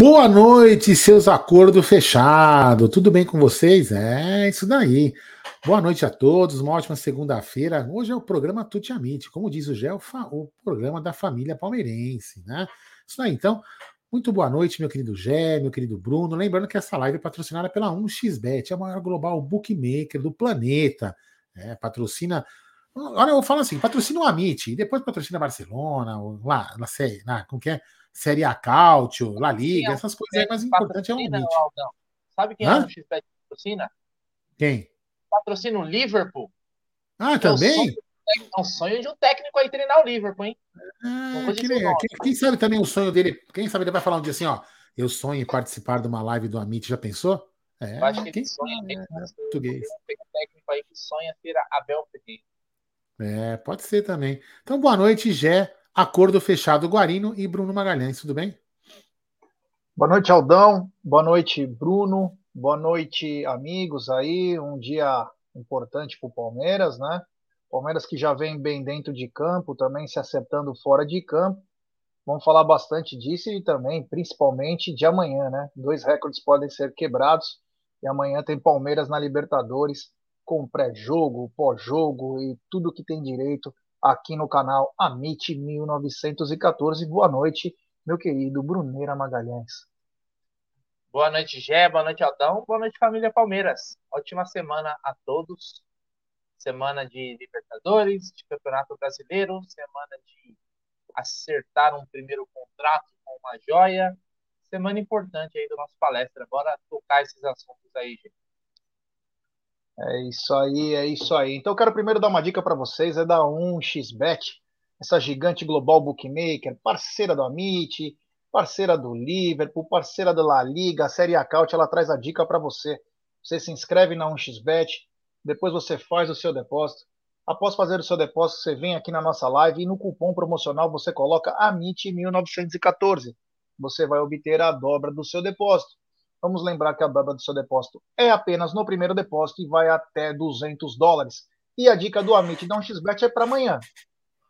Boa noite, seus acordos fechados. Tudo bem com vocês? É isso daí. Boa noite a todos, uma ótima segunda-feira. Hoje é o programa Tuti Amite, como diz o Gé, o programa da família palmeirense, né? Isso daí, então. Muito boa noite, meu querido Gé, meu querido Bruno. Lembrando que essa live é patrocinada pela 1xBet, a maior global bookmaker do planeta. É, patrocina. Olha, eu falo assim: patrocina o Amit, e depois patrocina Barcelona, lá, na série, na, como que é? Série A Cautio, La Liga, essas coisas aí, mas o importante é o Amit. Sabe quem ah? é o XBet patrocina? Quem? Patrocina o Liverpool. Ah, também? É um sonho de um técnico aí treinar o Liverpool, hein? Ah, que legal. Quem, quem, sabe também o sonho dele, quem sabe ele vai falar um dia assim, ó, eu sonho em participar de uma live do Amit, já pensou? É, eu acho que quem sonha é, é, português. Tem um técnico aí que sonha ser Abel Ferreira. É, pode ser também. Então, boa noite, Gé. Acordo fechado Guarino e Bruno Magalhães, tudo bem? Boa noite, Aldão. Boa noite, Bruno. Boa noite, amigos aí. Um dia importante para o Palmeiras, né? Palmeiras que já vem bem dentro de campo, também se acertando fora de campo. Vamos falar bastante disso e também, principalmente, de amanhã, né? Dois recordes podem ser quebrados e amanhã tem Palmeiras na Libertadores com pré-jogo, pós-jogo e tudo que tem direito aqui no canal Amit 1914. Boa noite, meu querido Bruneira Magalhães. Boa noite, Gé. Boa noite, Aldão. Boa noite, família Palmeiras. Ótima semana a todos. Semana de Libertadores, de Campeonato Brasileiro, semana de acertar um primeiro contrato com uma joia. Semana importante aí do nosso palestra. Bora tocar esses assuntos aí, gente. É isso aí, é isso aí. Então eu quero primeiro dar uma dica para vocês, é da 1xBet, essa gigante global bookmaker, parceira do Amit, parceira do Liverpool, parceira da La Liga, a Série Acaute, ela traz a dica para você. Você se inscreve na 1xBet, depois você faz o seu depósito. Após fazer o seu depósito, você vem aqui na nossa live e no cupom promocional você coloca AMIT1914. Você vai obter a dobra do seu depósito. Vamos lembrar que a dobra do seu depósito é apenas no primeiro depósito e vai até 200 dólares. E a dica do Amit da 1xBet é para amanhã.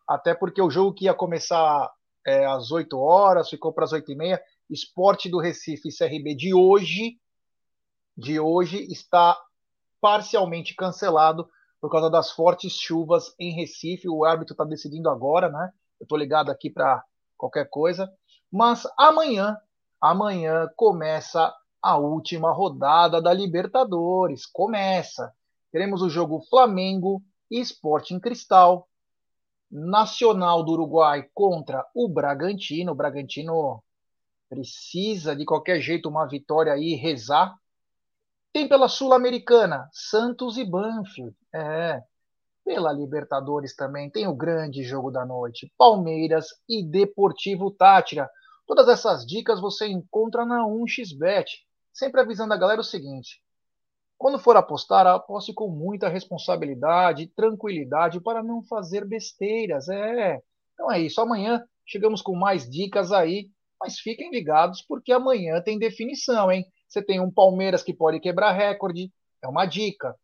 Até porque o jogo que ia começar é, às 8 horas, ficou para as 8 e meia. Esporte do Recife e CRB de hoje, de hoje está parcialmente cancelado por causa das fortes chuvas em Recife. O árbitro está decidindo agora, né? Eu estou ligado aqui para qualquer coisa. Mas amanhã, amanhã começa a última rodada da Libertadores. Começa. Teremos o jogo Flamengo e Sporting Cristal. Nacional do Uruguai contra o Bragantino. O Bragantino precisa de qualquer jeito uma vitória aí rezar. Tem pela Sul-Americana Santos e Banfield. É. Pela Libertadores também tem o grande jogo da noite, Palmeiras e Deportivo Tátira. Todas essas dicas você encontra na 1xBet sempre avisando a galera o seguinte: quando for apostar, aposte com muita responsabilidade, tranquilidade para não fazer besteiras. É. Então é isso. Amanhã chegamos com mais dicas aí, mas fiquem ligados porque amanhã tem definição, hein? Você tem um Palmeiras que pode quebrar recorde, é uma dica.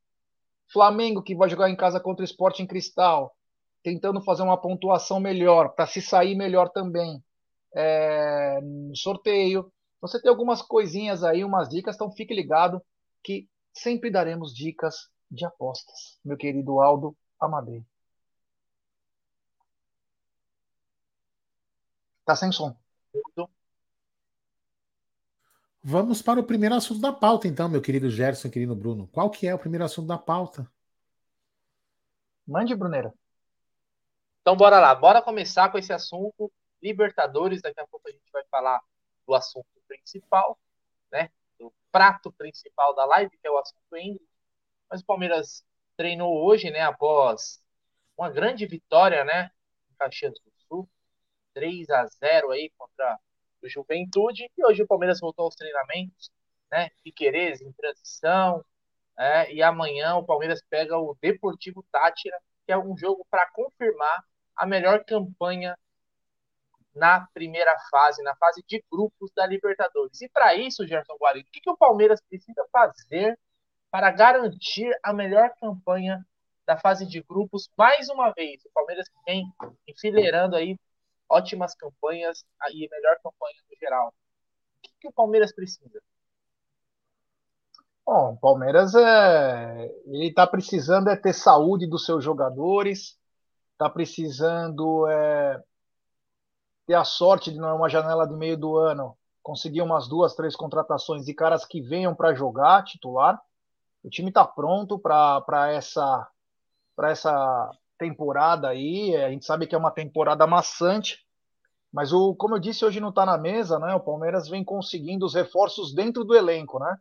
Flamengo que vai jogar em casa contra o Sport em Cristal, tentando fazer uma pontuação melhor, para se sair melhor também é, no sorteio. Você tem algumas coisinhas aí, umas dicas, então fique ligado que sempre daremos dicas de apostas, meu querido Aldo Amadei. Tá sem som. Vamos para o primeiro assunto da pauta, então, meu querido Gerson, querido Bruno. Qual que é o primeiro assunto da pauta? Mande, Brunera. Então, bora lá. Bora começar com esse assunto. Libertadores, daqui a pouco a gente vai falar do assunto principal, né? Do prato principal da live, que é o assunto Ingrid. Mas o Palmeiras treinou hoje, né? Após uma grande vitória, né? Em Caxias do Sul. 3 a 0 aí contra o Juventude. E hoje o Palmeiras voltou aos treinamentos, né? Piquerez em transição. É, e amanhã o Palmeiras pega o Deportivo Tátira, que é um jogo para confirmar a melhor campanha na primeira fase, na fase de grupos da Libertadores. E para isso, Gerson Guarino, o que, que o Palmeiras precisa fazer para garantir a melhor campanha da fase de grupos mais uma vez? O Palmeiras vem enfileirando aí ótimas campanhas e melhor campanha no geral. O que, que o Palmeiras precisa? Bom, o Palmeiras é, ele está precisando é ter saúde dos seus jogadores, está precisando é, ter a sorte de numa janela de meio do ano conseguir umas duas, três contratações de caras que venham para jogar titular. O time está pronto para essa para essa temporada aí. A gente sabe que é uma temporada maçante, mas o, como eu disse, hoje não está na mesa, né? O Palmeiras vem conseguindo os reforços dentro do elenco, né?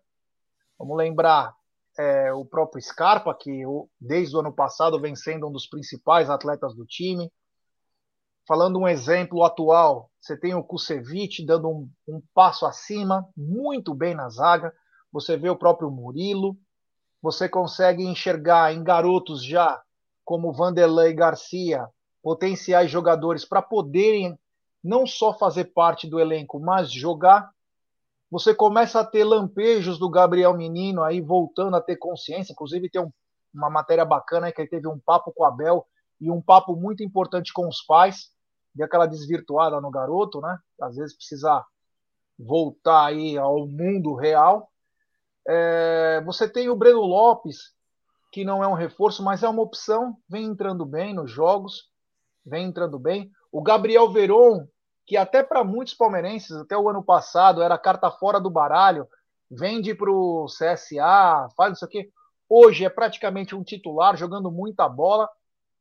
Vamos lembrar é, o próprio Scarpa, que desde o ano passado vem sendo um dos principais atletas do time. Falando um exemplo atual, você tem o Kusevich dando um, um passo acima, muito bem na zaga. Você vê o próprio Murilo. Você consegue enxergar em garotos já como Vanderlei Garcia, potenciais jogadores para poderem não só fazer parte do elenco, mas jogar. Você começa a ter lampejos do Gabriel Menino aí voltando a ter consciência. Inclusive, tem um, uma matéria bacana que ele teve um papo com o Abel e um papo muito importante com os pais. Deu aquela desvirtuada no garoto, né? Às vezes precisa voltar aí ao mundo real. É, você tem o Breno Lopes, que não é um reforço, mas é uma opção, vem entrando bem nos jogos, vem entrando bem. O Gabriel Veron, que até para muitos palmeirenses, até o ano passado, era carta fora do baralho, vende para o CSA, faz isso aqui. Hoje é praticamente um titular, jogando muita bola.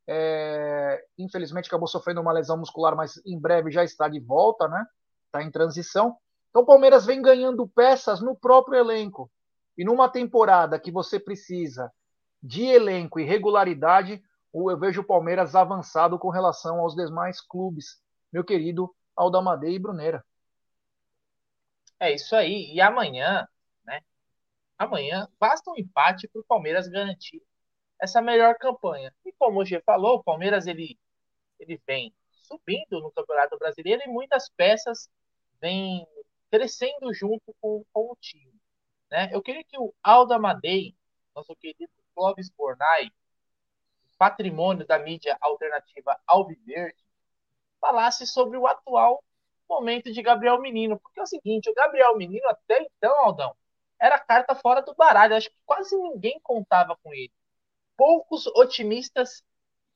É... Infelizmente acabou sofrendo uma lesão muscular, mas em breve já está de volta, né? Está em transição. Então o Palmeiras vem ganhando peças no próprio elenco. E numa temporada que você precisa de elenco e regularidade, eu vejo o Palmeiras avançado com relação aos demais clubes, meu querido Aldamadei e Brunera. É isso aí. E amanhã, né? Amanhã basta um empate para o Palmeiras garantir essa melhor campanha. E como o G falou, o Palmeiras ele, ele vem subindo no Campeonato Brasileiro e muitas peças vêm crescendo junto com, com o time. Né? Eu queria que o Aldamadei, nosso querido Clóvis Bornai, patrimônio da mídia alternativa Alviverde, falasse sobre o atual momento de Gabriel Menino. Porque é o seguinte, o Gabriel Menino até então, Aldão, era carta fora do baralho. Acho que quase ninguém contava com ele. Poucos otimistas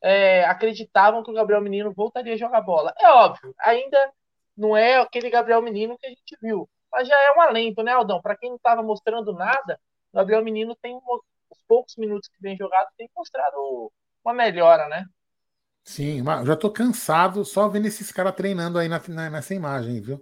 é, acreditavam que o Gabriel Menino voltaria a jogar bola. É óbvio, ainda não é aquele Gabriel Menino que a gente viu. Mas já é um alento, né, Aldão? Para quem não estava mostrando nada, o Gabriel Menino tem os poucos minutos que vem jogado tem mostrado uma melhora, né? Sim, já tô cansado só vendo esses caras treinando aí na, na, nessa imagem, viu?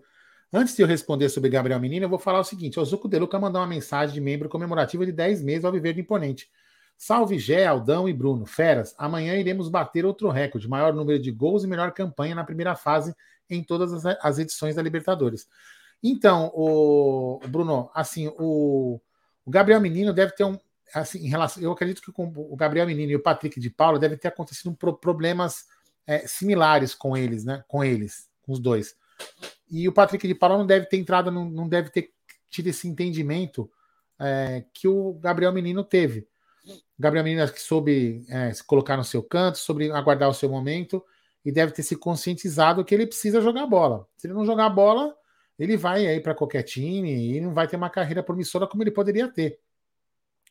Antes de eu responder sobre Gabriel Menino, eu vou falar o seguinte: o Zuco Deluca mandou uma mensagem de membro comemorativa de 10 meses ao viver do Imponente. Salve Gé, Aldão e Bruno. Feras, amanhã iremos bater outro recorde, maior número de gols e melhor campanha na primeira fase em todas as, edições da Libertadores. Então, o, Bruno, assim, o, o Gabriel Menino deve ter um, assim, em relação, eu acredito que com o Gabriel Menino e o Patrick de Paula deve ter acontecido problemas é, similares com eles, né? Com eles, com os dois. E o Patrick de Paula não deve ter entrado, não, não deve ter tido esse entendimento é, que o Gabriel Menino teve. Gabriel Menino que soube é, se colocar no seu canto, sobre aguardar o seu momento e deve ter se conscientizado que ele precisa jogar bola. Se ele não jogar bola, ele vai aí para qualquer time e não vai ter uma carreira promissora como ele poderia ter.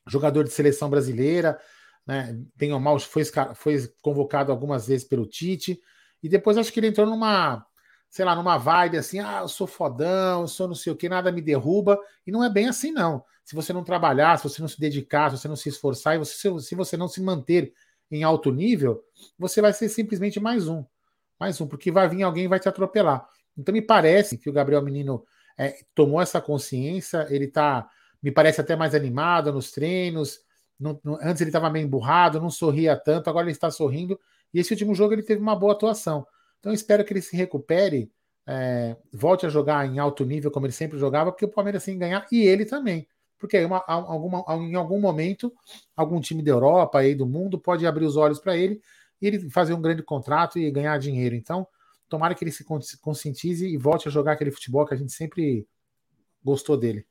jogador de seleção brasileira, né? Bem ou mal, foi, foi convocado algumas vezes pelo Tite, e depois acho que ele entrou numa, sei lá, numa vibe assim, ah, eu sou fodão, eu sou não sei o que, nada me derruba, e não é bem assim, não. Se você não trabalhar, se você não se dedicar, se você não se esforçar, e você, se você não se manter em alto nível, você vai ser simplesmente mais um. Mais um, porque vai vir alguém e vai te atropelar. Então me parece que o Gabriel Menino é, tomou essa consciência, ele tá, me parece até mais animado nos treinos. No, no, antes ele estava meio emburrado, não sorria tanto, agora ele está sorrindo. E esse último jogo ele teve uma boa atuação. Então espero que ele se recupere, é, volte a jogar em alto nível como ele sempre jogava, porque o Palmeiras tem que ganhar e ele também. Porque uma, alguma, em algum momento, algum time da Europa e do mundo pode abrir os olhos para ele e ele fazer um grande contrato e ganhar dinheiro. Então, tomara que ele se conscientize e volte a jogar aquele futebol que a gente sempre gostou dele.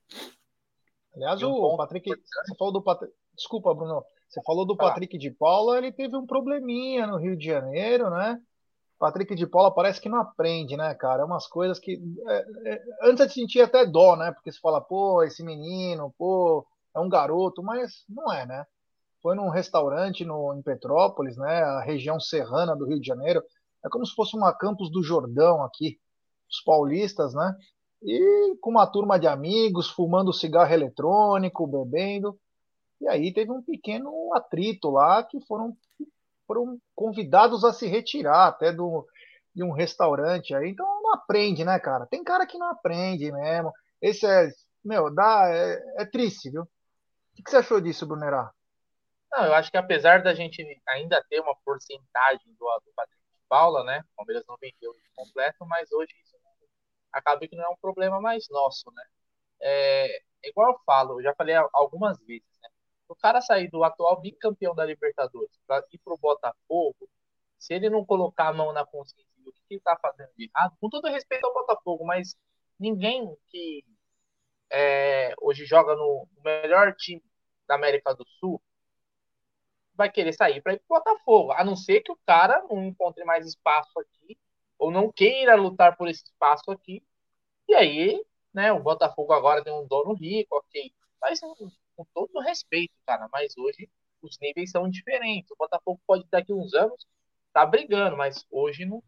Aliás, o Patrick, você falou do Patrick, desculpa, Bruno, você falou do Patrick de Paula, ele teve um probleminha no Rio de Janeiro, né? Patrick de Paula parece que não aprende, né, cara? É umas coisas que. É, é, antes gente sentia até dó, né? Porque se fala, pô, esse menino, pô, é um garoto, mas não é, né? Foi num restaurante no, em Petrópolis, né? A região serrana do Rio de Janeiro. É como se fosse uma Campos do Jordão aqui, os paulistas, né? E com uma turma de amigos, fumando cigarro eletrônico, bebendo. E aí teve um pequeno atrito lá que foram foram convidados a se retirar até do, de um restaurante aí. Então não aprende, né, cara? Tem cara que não aprende mesmo. Esse é, meu, dá, é, é triste, viu? O que você achou disso, Brunerá? Não, eu acho que apesar da gente ainda ter uma porcentagem do, do Patrick de Paula, né? O Palmeiras não vendeu completo, mas hoje isso acaba que não é um problema mais nosso, né? É, igual eu falo, eu já falei algumas vezes, né? O cara sair do atual bicampeão da Libertadores para ir para o Botafogo, se ele não colocar a mão na consciência do que ele está fazendo de errado, com todo respeito ao Botafogo, mas ninguém que é, hoje joga no melhor time da América do Sul vai querer sair para ir para o Botafogo, a não ser que o cara não encontre mais espaço aqui ou não queira lutar por esse espaço aqui. E aí, né, o Botafogo agora tem um dono rico, ok. Mas com todo respeito, cara, mas hoje os níveis são diferentes. O Botafogo pode daqui uns anos tá brigando, mas hoje não,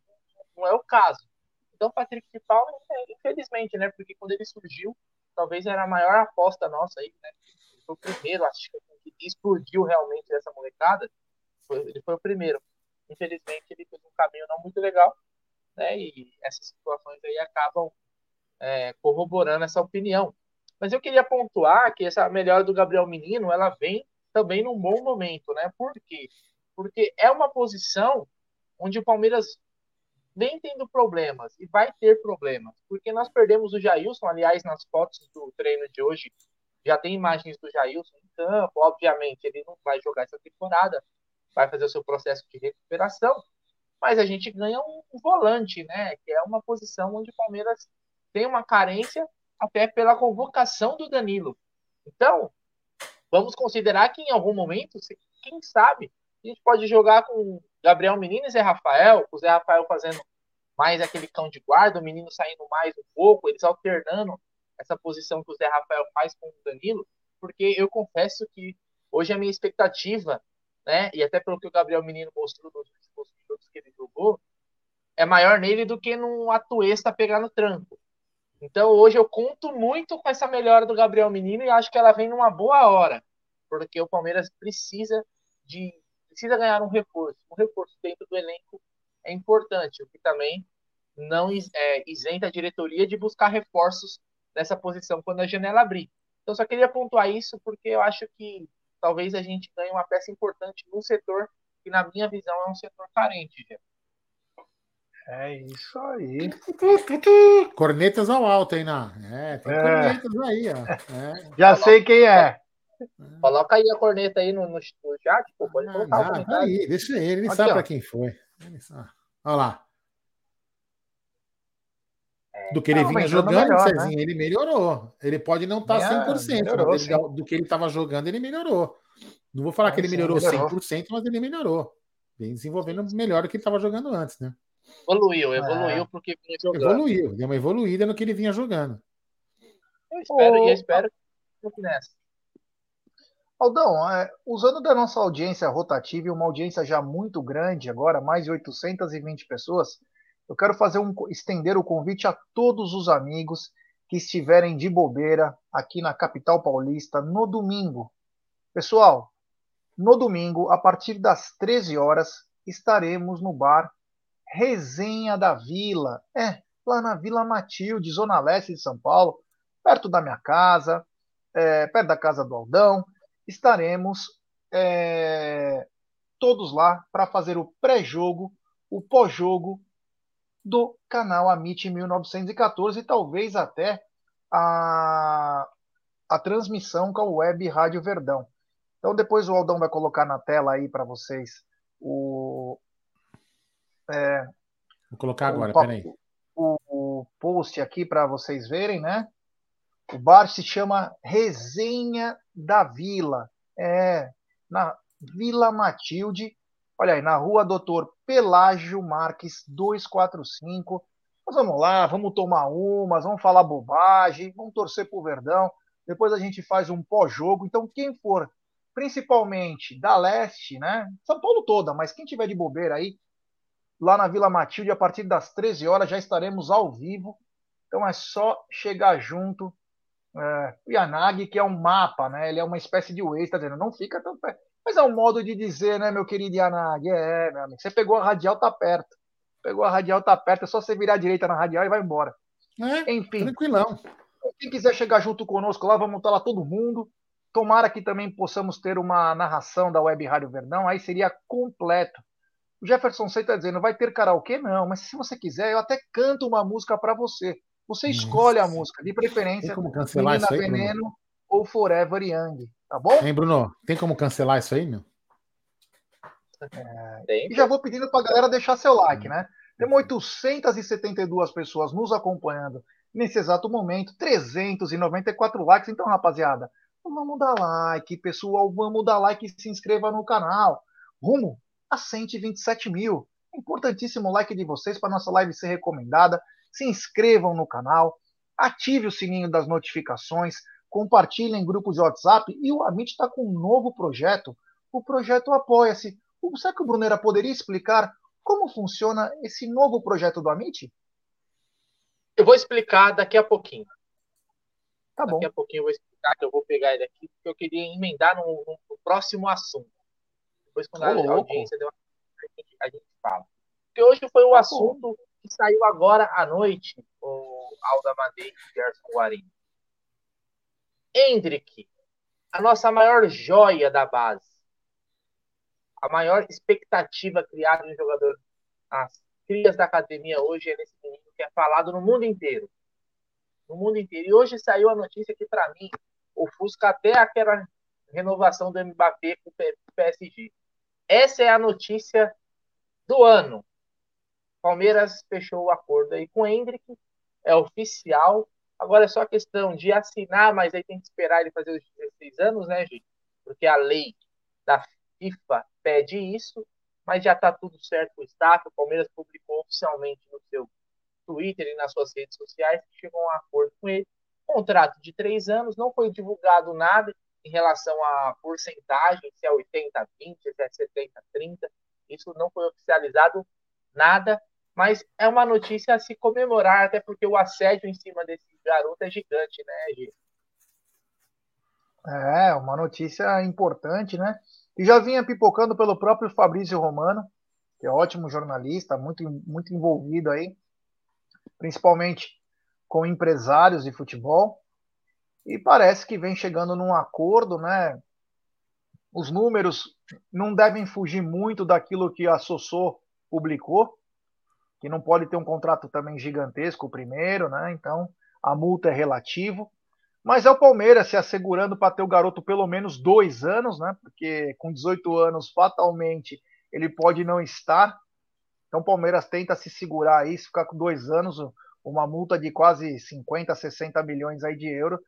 não é o caso. Então, Patrick de Paula, é, infelizmente, né? Porque quando ele surgiu, talvez era a maior aposta nossa aí, né? Ele foi o primeiro, acho que explodiu realmente essa molecada. Foi, ele foi o primeiro. Infelizmente, ele fez um caminho não muito legal, né? E essas situações aí acabam é, corroborando essa opinião. Mas eu queria pontuar que essa melhora do Gabriel Menino, ela vem também num bom momento, né? Por quê? Porque é uma posição onde o Palmeiras vem tendo problemas e vai ter problemas, porque nós perdemos o Jailson, aliás, nas fotos do treino de hoje, já tem imagens do Jailson em campo, obviamente ele não vai jogar essa temporada, vai fazer o seu processo de recuperação, mas a gente ganha um volante, né, que é uma posição onde o Palmeiras tem uma carência até pela convocação do Danilo. Então, vamos considerar que em algum momento, quem sabe, a gente pode jogar com Gabriel Menino e Zé Rafael, o Zé Rafael fazendo mais aquele cão de guarda, o menino saindo mais um pouco, eles alternando essa posição que o Zé Rafael faz com o Danilo, porque eu confesso que hoje a minha expectativa, né, e até pelo que o Gabriel Menino mostrou nos últimos minutos que ele jogou, é maior nele do que num Atuesta pegar no tranco. Então hoje eu conto muito com essa melhora do Gabriel Menino e acho que ela vem numa boa hora, porque o Palmeiras precisa de precisa ganhar um reforço. Um reforço dentro do elenco é importante, o que também não é, isenta a diretoria de buscar reforços nessa posição quando a janela abrir. Então só queria pontuar isso porque eu acho que talvez a gente ganhe uma peça importante no setor que na minha visão é um setor carente, gente. É isso aí. Cornetas ao alto, hein, Ná? É, tem é. cornetas aí, ó. É. Já sei quem é. Coloca aí a corneta aí no, no, chat, pô, pode colocar ah, tá aí, deixa ele, ele Aqui, sabe para quem foi. Olha lá. É, do que ele não, vinha jogando, melhor, Cezinho, né? ele melhorou. Ele pode não estar tá 100%, melhorou, mas ele, do que ele estava jogando, ele melhorou. Não vou falar é, que ele melhorou, melhorou 100%, mas ele melhorou. Vem desenvolvendo melhor do que ele estava jogando antes, né? Evoluiu, evoluiu é. porque vinha jogando. Evoluiu, deu uma evoluída no que ele vinha jogando. Eu espero, oh. e eu espero que nessa. Aldão, é, usando da nossa audiência rotativa e uma audiência já muito grande agora, mais de 820 pessoas, eu quero fazer um estender o convite a todos os amigos que estiverem de bobeira aqui na capital paulista no domingo. Pessoal, no domingo, a partir das 13 horas, estaremos no bar Resenha da Vila. É, lá na Vila Matilde, Zona Leste de São Paulo, perto da minha casa, é, perto da casa do Aldão estaremos é, todos lá para fazer o pré-jogo, o pós-jogo do canal Amit 1914 e talvez até a, a transmissão com a web Rádio Verdão. Então depois o Aldão vai colocar na tela aí para vocês o. É, Vou colocar agora, o, peraí. O, o post aqui para vocês verem, né? O bar se chama Resenha da Vila. É, na Vila Matilde. Olha aí, na rua Doutor Pelágio Marques 245. Nós vamos lá, vamos tomar umas, vamos falar bobagem, vamos torcer pro Verdão. Depois a gente faz um pós-jogo. Então, quem for, principalmente da leste, né? São Paulo toda, mas quem tiver de bobeira aí, lá na Vila Matilde, a partir das 13 horas já estaremos ao vivo. Então é só chegar junto, é, o Yanagi, que é um mapa, né? Ele é uma espécie de Waze, tá dizendo, não fica tão perto. Mas é um modo de dizer, né, meu querido Yanagi? É, meu amigo, você pegou a radial, tá perto. Pegou a radial, tá perto, é só você virar a direita na radial e vai embora. É, Enfim. Tranquilão. Quem quiser chegar junto conosco lá, vamos estar lá todo mundo. Tomara que também possamos ter uma narração da Web Rádio Verdão, aí seria completo. O Jefferson Sei está dizendo, vai ter karaokê? Não, mas se você quiser, eu até canto uma música para você. Você escolhe Nossa. a música, de preferência como cancelar Menina isso aí, Veneno Bruno? ou Forever Young, tá bom? Hein, Bruno? Tem como cancelar isso aí, meu? É, e já vou pedindo para a galera deixar seu like, né? Temos 872 pessoas nos acompanhando nesse exato momento, 394 likes. Então, rapaziada, vamos dar like, pessoal, vamos dar like e se inscreva no canal. Rumo a 127 mil. Importantíssimo o like de vocês para nossa live ser recomendada se inscrevam no canal, ative o sininho das notificações, compartilhem em grupos de WhatsApp e o Amit está com um novo projeto, o projeto Apoia-se. Será que o Brunera poderia explicar como funciona esse novo projeto do Amit? Eu vou explicar daqui a pouquinho. Tá bom. Daqui a pouquinho eu vou explicar, que eu vou pegar ele aqui, porque eu queria emendar no, no próximo assunto. Depois, quando a, audiência deu uma... a, gente, a gente fala. Porque hoje foi o assunto que saiu agora à noite, o Alda Madei e Gerson Guarini. Hendrick, a nossa maior joia da base. A maior expectativa criada em jogador. As crias da academia hoje é nesse menino que é falado no mundo inteiro. No mundo inteiro. E hoje saiu a notícia que, para mim, ofusca até aquela renovação do Mbappé com o PSG. Essa é a notícia do ano. Palmeiras fechou o acordo aí com o Hendrick, é oficial. Agora é só questão de assinar, mas aí tem que esperar ele fazer os 16 anos, né, gente? Porque a lei da FIFA pede isso, mas já está tudo certo com o staff. O Palmeiras publicou oficialmente no seu Twitter e nas suas redes sociais que chegou a um acordo com ele. Contrato de três anos, não foi divulgado nada em relação à porcentagem, se é 80-20, se é 70-30. Isso não foi oficializado nada, mas é uma notícia a se comemorar, até porque o assédio em cima desse garoto é gigante, né, Gi? É, uma notícia importante, né? E já vinha pipocando pelo próprio Fabrício Romano, que é ótimo jornalista, muito, muito envolvido aí, principalmente com empresários de futebol. E parece que vem chegando num acordo, né? Os números não devem fugir muito daquilo que a Sossô publicou, que não pode ter um contrato também gigantesco primeiro, né? Então a multa é relativo. Mas é o Palmeiras se assegurando para ter o garoto pelo menos dois anos, né? Porque com 18 anos, fatalmente, ele pode não estar. Então o Palmeiras tenta se segurar aí, se ficar com dois anos, uma multa de quase 50, 60 milhões aí de, euro,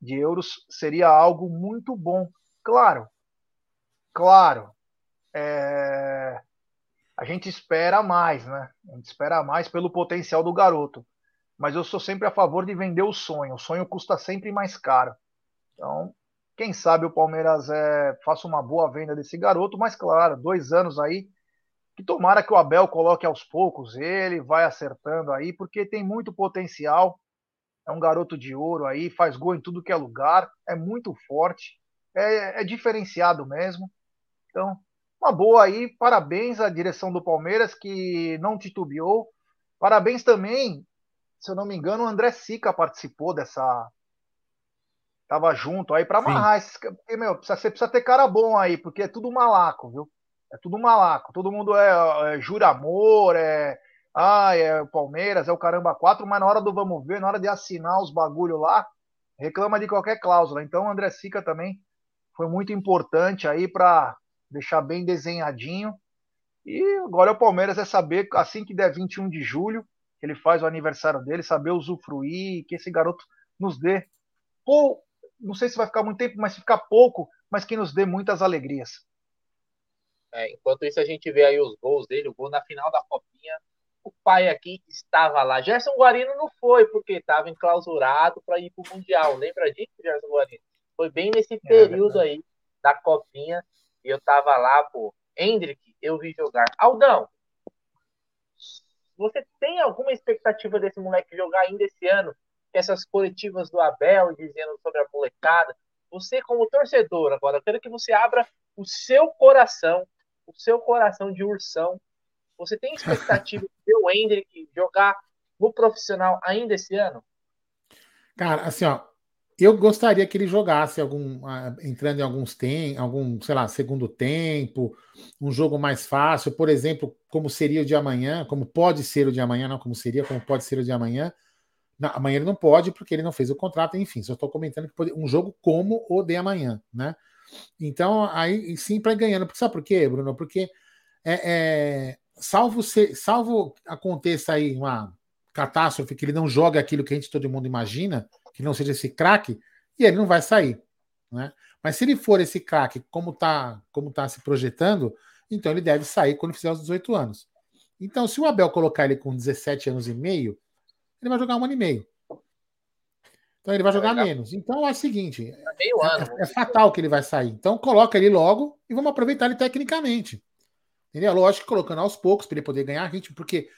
de euros seria algo muito bom. Claro, claro, é, a gente espera mais, né? A gente espera mais pelo potencial do garoto. Mas eu sou sempre a favor de vender o sonho. O sonho custa sempre mais caro. Então, Quem sabe o Palmeiras é, faça uma boa venda desse garoto, mas claro, dois anos aí, que tomara que o Abel coloque aos poucos ele, vai acertando aí, porque tem muito potencial. É um garoto de ouro aí, faz gol em tudo que é lugar, é muito forte, é, é diferenciado mesmo. Então, uma boa aí, parabéns à direção do Palmeiras que não titubeou. Parabéns também, se eu não me engano, o André Sica participou dessa. Tava junto aí para amarrar esses. Porque, meu, você precisa ter cara bom aí, porque é tudo malaco, viu? É tudo malaco. Todo mundo é, é jura amor, é. Ah, é o Palmeiras, é o caramba 4, mas na hora do vamos ver, na hora de assinar os bagulho lá, reclama de qualquer cláusula. Então o André Sica também foi muito importante aí para deixar bem desenhadinho. E agora o Palmeiras é saber, assim que der 21 de julho, que ele faz o aniversário dele, saber usufruir, que esse garoto nos dê. Ou, não sei se vai ficar muito tempo, mas se ficar pouco, mas que nos dê muitas alegrias. É, enquanto isso, a gente vê aí os gols dele, o gol na final da Copinha. O pai aqui estava lá. Gerson Guarino não foi, porque estava enclausurado para ir para o Mundial. Lembra disso, Gerson Guarino? Foi bem nesse é período é aí da Copinha e eu tava lá, pô. Hendrick, eu vi jogar. Aldão, você tem alguma expectativa desse moleque jogar ainda esse ano? Essas coletivas do Abel dizendo sobre a molecada. Você, como torcedor, agora, eu quero que você abra o seu coração, o seu coração de ursão. Você tem expectativa ver o Hendrick jogar no profissional ainda esse ano? Cara, assim, ó, eu gostaria que ele jogasse algum, entrando em alguns tem, algum, sei lá, segundo tempo, um jogo mais fácil, por exemplo, como seria o de amanhã, como pode ser o de amanhã, não como seria, como pode ser o de amanhã. Não, amanhã ele não pode porque ele não fez o contrato, enfim, só estou comentando que pode, um jogo como o de amanhã, né? Então, aí sim para ganhando. Sabe por quê, Bruno? Porque é, é, salvo, se, salvo aconteça aí uma catástrofe que ele não joga aquilo que a gente todo mundo imagina, que não seja esse craque, e ele não vai sair. Né? Mas se ele for esse craque, como está como tá se projetando, então ele deve sair quando fizer os 18 anos. Então, se o Abel colocar ele com 17 anos e meio, ele vai jogar um ano e meio. Então ele vai jogar menos. Então é o seguinte: é, é, é, fatal que ele vai sair. Então coloca ele logo e vamos aproveitar ele tecnicamente. Entendeu? Lógico que colocando aos poucos para ele poder ganhar ritmo, porque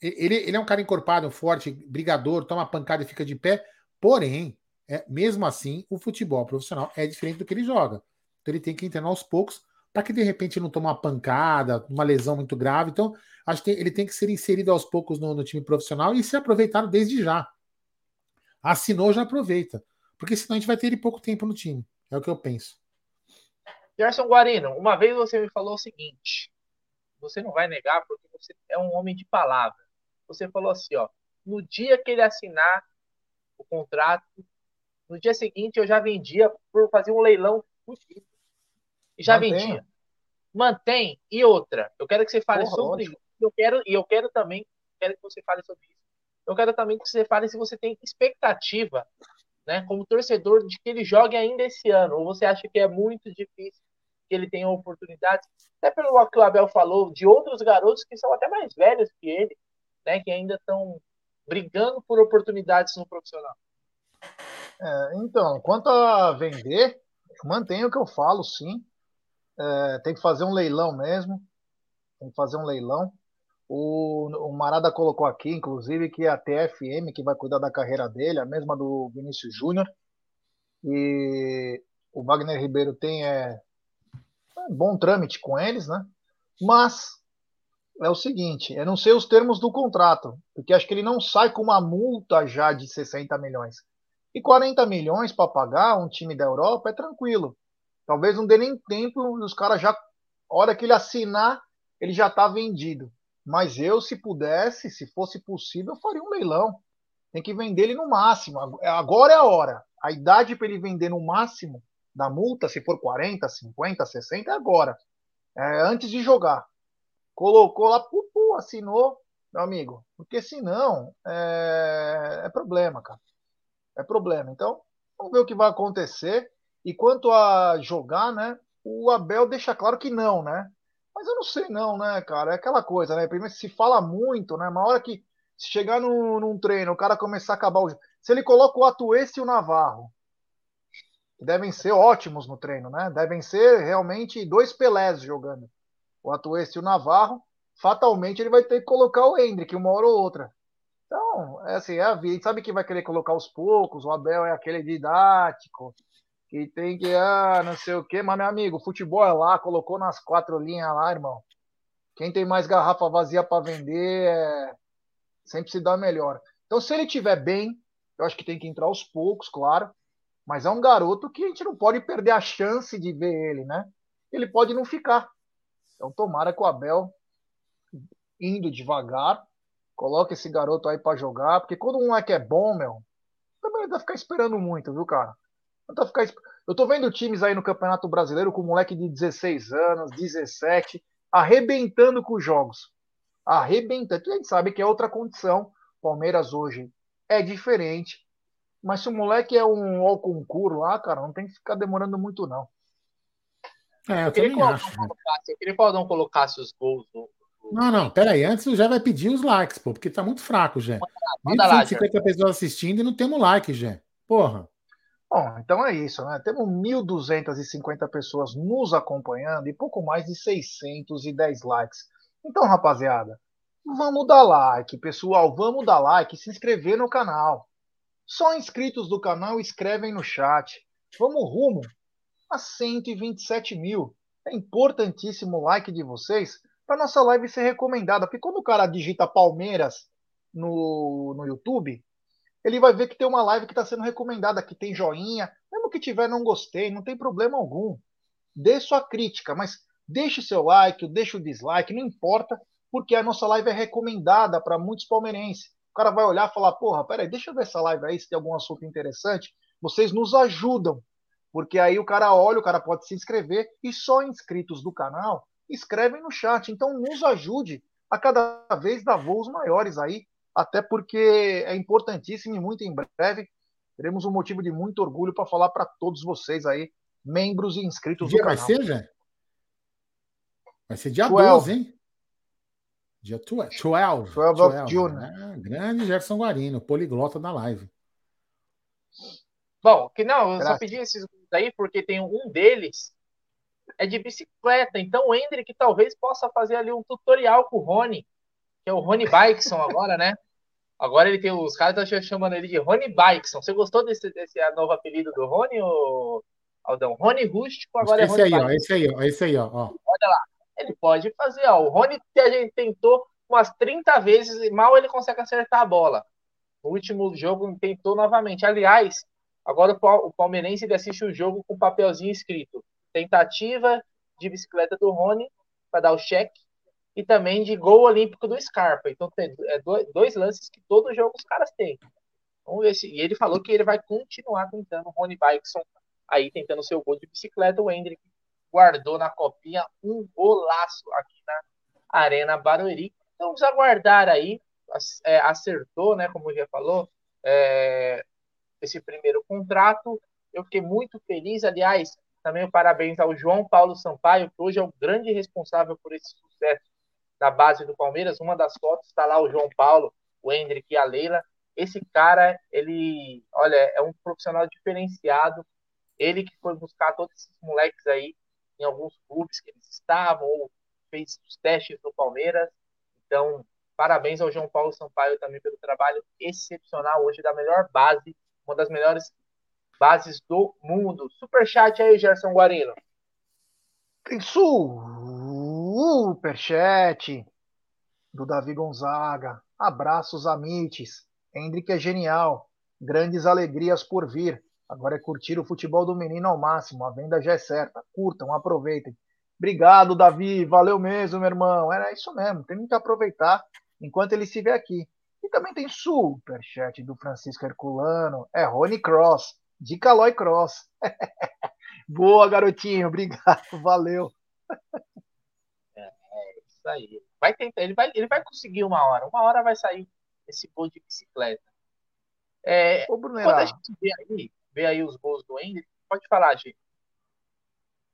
ele, ele é um cara encorpado, forte, brigador, toma pancada e fica de pé. Porém, é, mesmo assim, o futebol profissional é diferente do que ele joga. Então ele tem que entrar aos poucos para que de repente não tome uma pancada, uma lesão muito grave. Então, acho que ele tem que ser inserido aos poucos no, no time profissional e ser aproveitado desde já. Assinou, já aproveita. Porque senão a gente vai ter ele pouco tempo no time. É o que eu penso. Gerson Guarino, uma vez você me falou o seguinte: você não vai negar porque você é um homem de palavra. Você falou assim, ó, no dia que ele assinar o contrato. No dia seguinte eu já vendia por fazer um leilão. E já Mantém. vendia. Mantém. E outra, eu quero que você fale Porra, sobre isso. Eu quero, e eu quero também, quero que você fale sobre isso. Eu quero também que você fale se você tem expectativa, né, como torcedor, de que ele jogue ainda esse ano. Ou você acha que é muito difícil que ele tenha oportunidades, até pelo que o Abel falou, de outros garotos que são até mais velhos que ele, né, que ainda estão brigando por oportunidades no profissional. É, então, quanto a vender, mantenho o que eu falo, sim. É, tem que fazer um leilão mesmo. Tem que fazer um leilão. O, o Marada colocou aqui, inclusive, que é a TFM que vai cuidar da carreira dele, a mesma do Vinícius Júnior. E o Wagner Ribeiro tem é, bom trâmite com eles, né? Mas é o seguinte: eu não sei os termos do contrato, porque acho que ele não sai com uma multa já de 60 milhões. E 40 milhões para pagar um time da Europa é tranquilo. Talvez não dê nem tempo, os caras já, hora que ele assinar, ele já está vendido. Mas eu, se pudesse, se fosse possível, eu faria um leilão. Tem que vender ele no máximo. Agora é a hora. A idade para ele vender no máximo da multa, se for 40, 50, 60, é agora. É antes de jogar colocou lá, pupu, assinou, meu amigo. Porque senão é, é problema, cara. É problema. Então, vamos ver o que vai acontecer. E quanto a jogar, né? O Abel deixa claro que não, né? Mas eu não sei não, né, cara? É aquela coisa, né? Primeiro se fala muito, né? Uma hora que chegar num, num treino, o cara começar a acabar o Se ele coloca o Atuesta e o Navarro, que devem ser ótimos no treino, né? Devem ser realmente dois Pelés jogando. O Atuesta e o Navarro. Fatalmente ele vai ter que colocar o Hendrick uma hora ou outra. Então, é assim, é a vida. Sabe que vai querer colocar aos poucos. O Abel é aquele didático que tem que, ah, não sei o quê. Mas, meu amigo, futebol é lá, colocou nas quatro linhas lá, irmão. Quem tem mais garrafa vazia para vender é... sempre se dá melhor. Então, se ele tiver bem, eu acho que tem que entrar aos poucos, claro. Mas é um garoto que a gente não pode perder a chance de ver ele, né? Ele pode não ficar. Então, tomara que o Abel, indo devagar, coloque esse garoto aí para jogar. Porque quando um moleque é bom, meu, também não vai ficar esperando muito, viu, cara? Não tá ficar... Eu tô vendo times aí no Campeonato Brasileiro com moleque de 16 anos, 17 arrebentando com os jogos. Arrebentando. A gente sabe que é outra condição. Palmeiras hoje é diferente. Mas se o moleque é um ao concurso lá, cara, não tem que ficar demorando muito, não. É, eu, eu queria que o Aldão né? colocasse, eu queria que o Aldão colocasse os gols do, Não, não, peraí. Antes o Jé vai pedir os likes, pô, porque tá muito fraco, Jé. Manda lá, 150 pessoas assistindo e não temos like, Jé. Porra. Bom, então é isso, né? Temos 1.250 pessoas nos acompanhando e pouco mais de 610 likes. Então, rapaziada, vamos dar like, pessoal, vamos dar like e se inscrever no canal. Só inscritos do canal escrevem no chat. Vamos rumo a 127 mil. É importantíssimo o like de vocês para nossa live ser recomendada. Porque quando o cara digita Palmeiras no, no YouTube, ele vai ver que tem uma live que está sendo recomendada, que tem joinha, mesmo que tiver não gostei, não tem problema algum. Dê sua crítica, mas deixe seu like, deixe o dislike, não importa, porque a nossa live é recomendada para muitos palmeirenses. O cara vai olhar e falar, porra, peraí, deixa eu ver essa live aí, se tem algum assunto interessante. Vocês nos ajudam, porque aí o cara olha, o cara pode se inscrever, e só inscritos do canal escrevem no chat. Então nos ajude a cada vez dar voos maiores aí até porque é importantíssimo e muito em breve teremos um motivo de muito orgulho para falar para todos vocês aí, membros e inscritos dia do canal. Vai ser, já? Vai ser dia 12, 12 hein? Dia 12. 12, 12 of June. Né? Grande Gerson Guarino, poliglota da live. Bom, que não, eu Graças. só pedi esses aí porque tem um deles é de bicicleta. Então o Hendrick talvez possa fazer ali um tutorial com o Rony, que é o Rony Bikeson agora, né? Agora ele tem os caras estão chamando ele de Rony Bikeson. Você gostou desse, desse novo apelido do Rony, ou Aldão? Rony Rústico, agora esse é Rony aí, ó, Esse aí, ó, esse aí, ó. Olha lá. Ele pode fazer, ó. O Rony a gente tentou umas 30 vezes e mal ele consegue acertar a bola. No último jogo tentou novamente. Aliás, agora o palmeirense assiste o jogo com papelzinho escrito. Tentativa de bicicleta do Rony para dar o cheque e também de gol olímpico do Scarpa. Então tem é, dois lances que todo jogo os caras têm. Vamos ver se. E ele falou que ele vai continuar tentando. O Rony Bikeson aí tentando seu gol de bicicleta. O Hendrick guardou na copinha um golaço aqui na Arena Barueri. Então vamos aguardar aí. É, acertou, né? Como já falou, é, esse primeiro contrato. Eu fiquei muito feliz. Aliás, também parabéns ao João Paulo Sampaio, que hoje é o grande responsável por esse sucesso da base do Palmeiras. Uma das fotos está lá o João Paulo, o Hendrick e a Leila. Esse cara, ele, olha, é um profissional diferenciado. Ele que foi buscar todos esses moleques aí em alguns clubes que eles estavam, ou fez os testes no Palmeiras. Então, parabéns ao João Paulo Sampaio também pelo trabalho excepcional hoje da melhor base, uma das melhores bases do mundo. Superchat aí, Gerson Guarino. Tem superchat do Davi Gonzaga. Abraços, amites. Hendrick é genial. Grandes alegrias por vir. Agora é curtir o futebol do menino ao máximo. A venda já é certa. Curtam, aproveitem. Obrigado, Davi. Valeu mesmo, meu irmão. Era isso mesmo. Tem que aproveitar enquanto ele estiver aqui. E também tem superchat do Francisco Herculano. É Rony Cross, de Calói Cross. Boa, garotinho. Obrigado. Valeu isso aí. Vai tentar, ele vai, ele vai conseguir uma hora. Uma hora vai sair esse gol de bicicleta. É, Ô, quando a gente vê aí, vê aí os gols do Hendrick, pode falar, gente.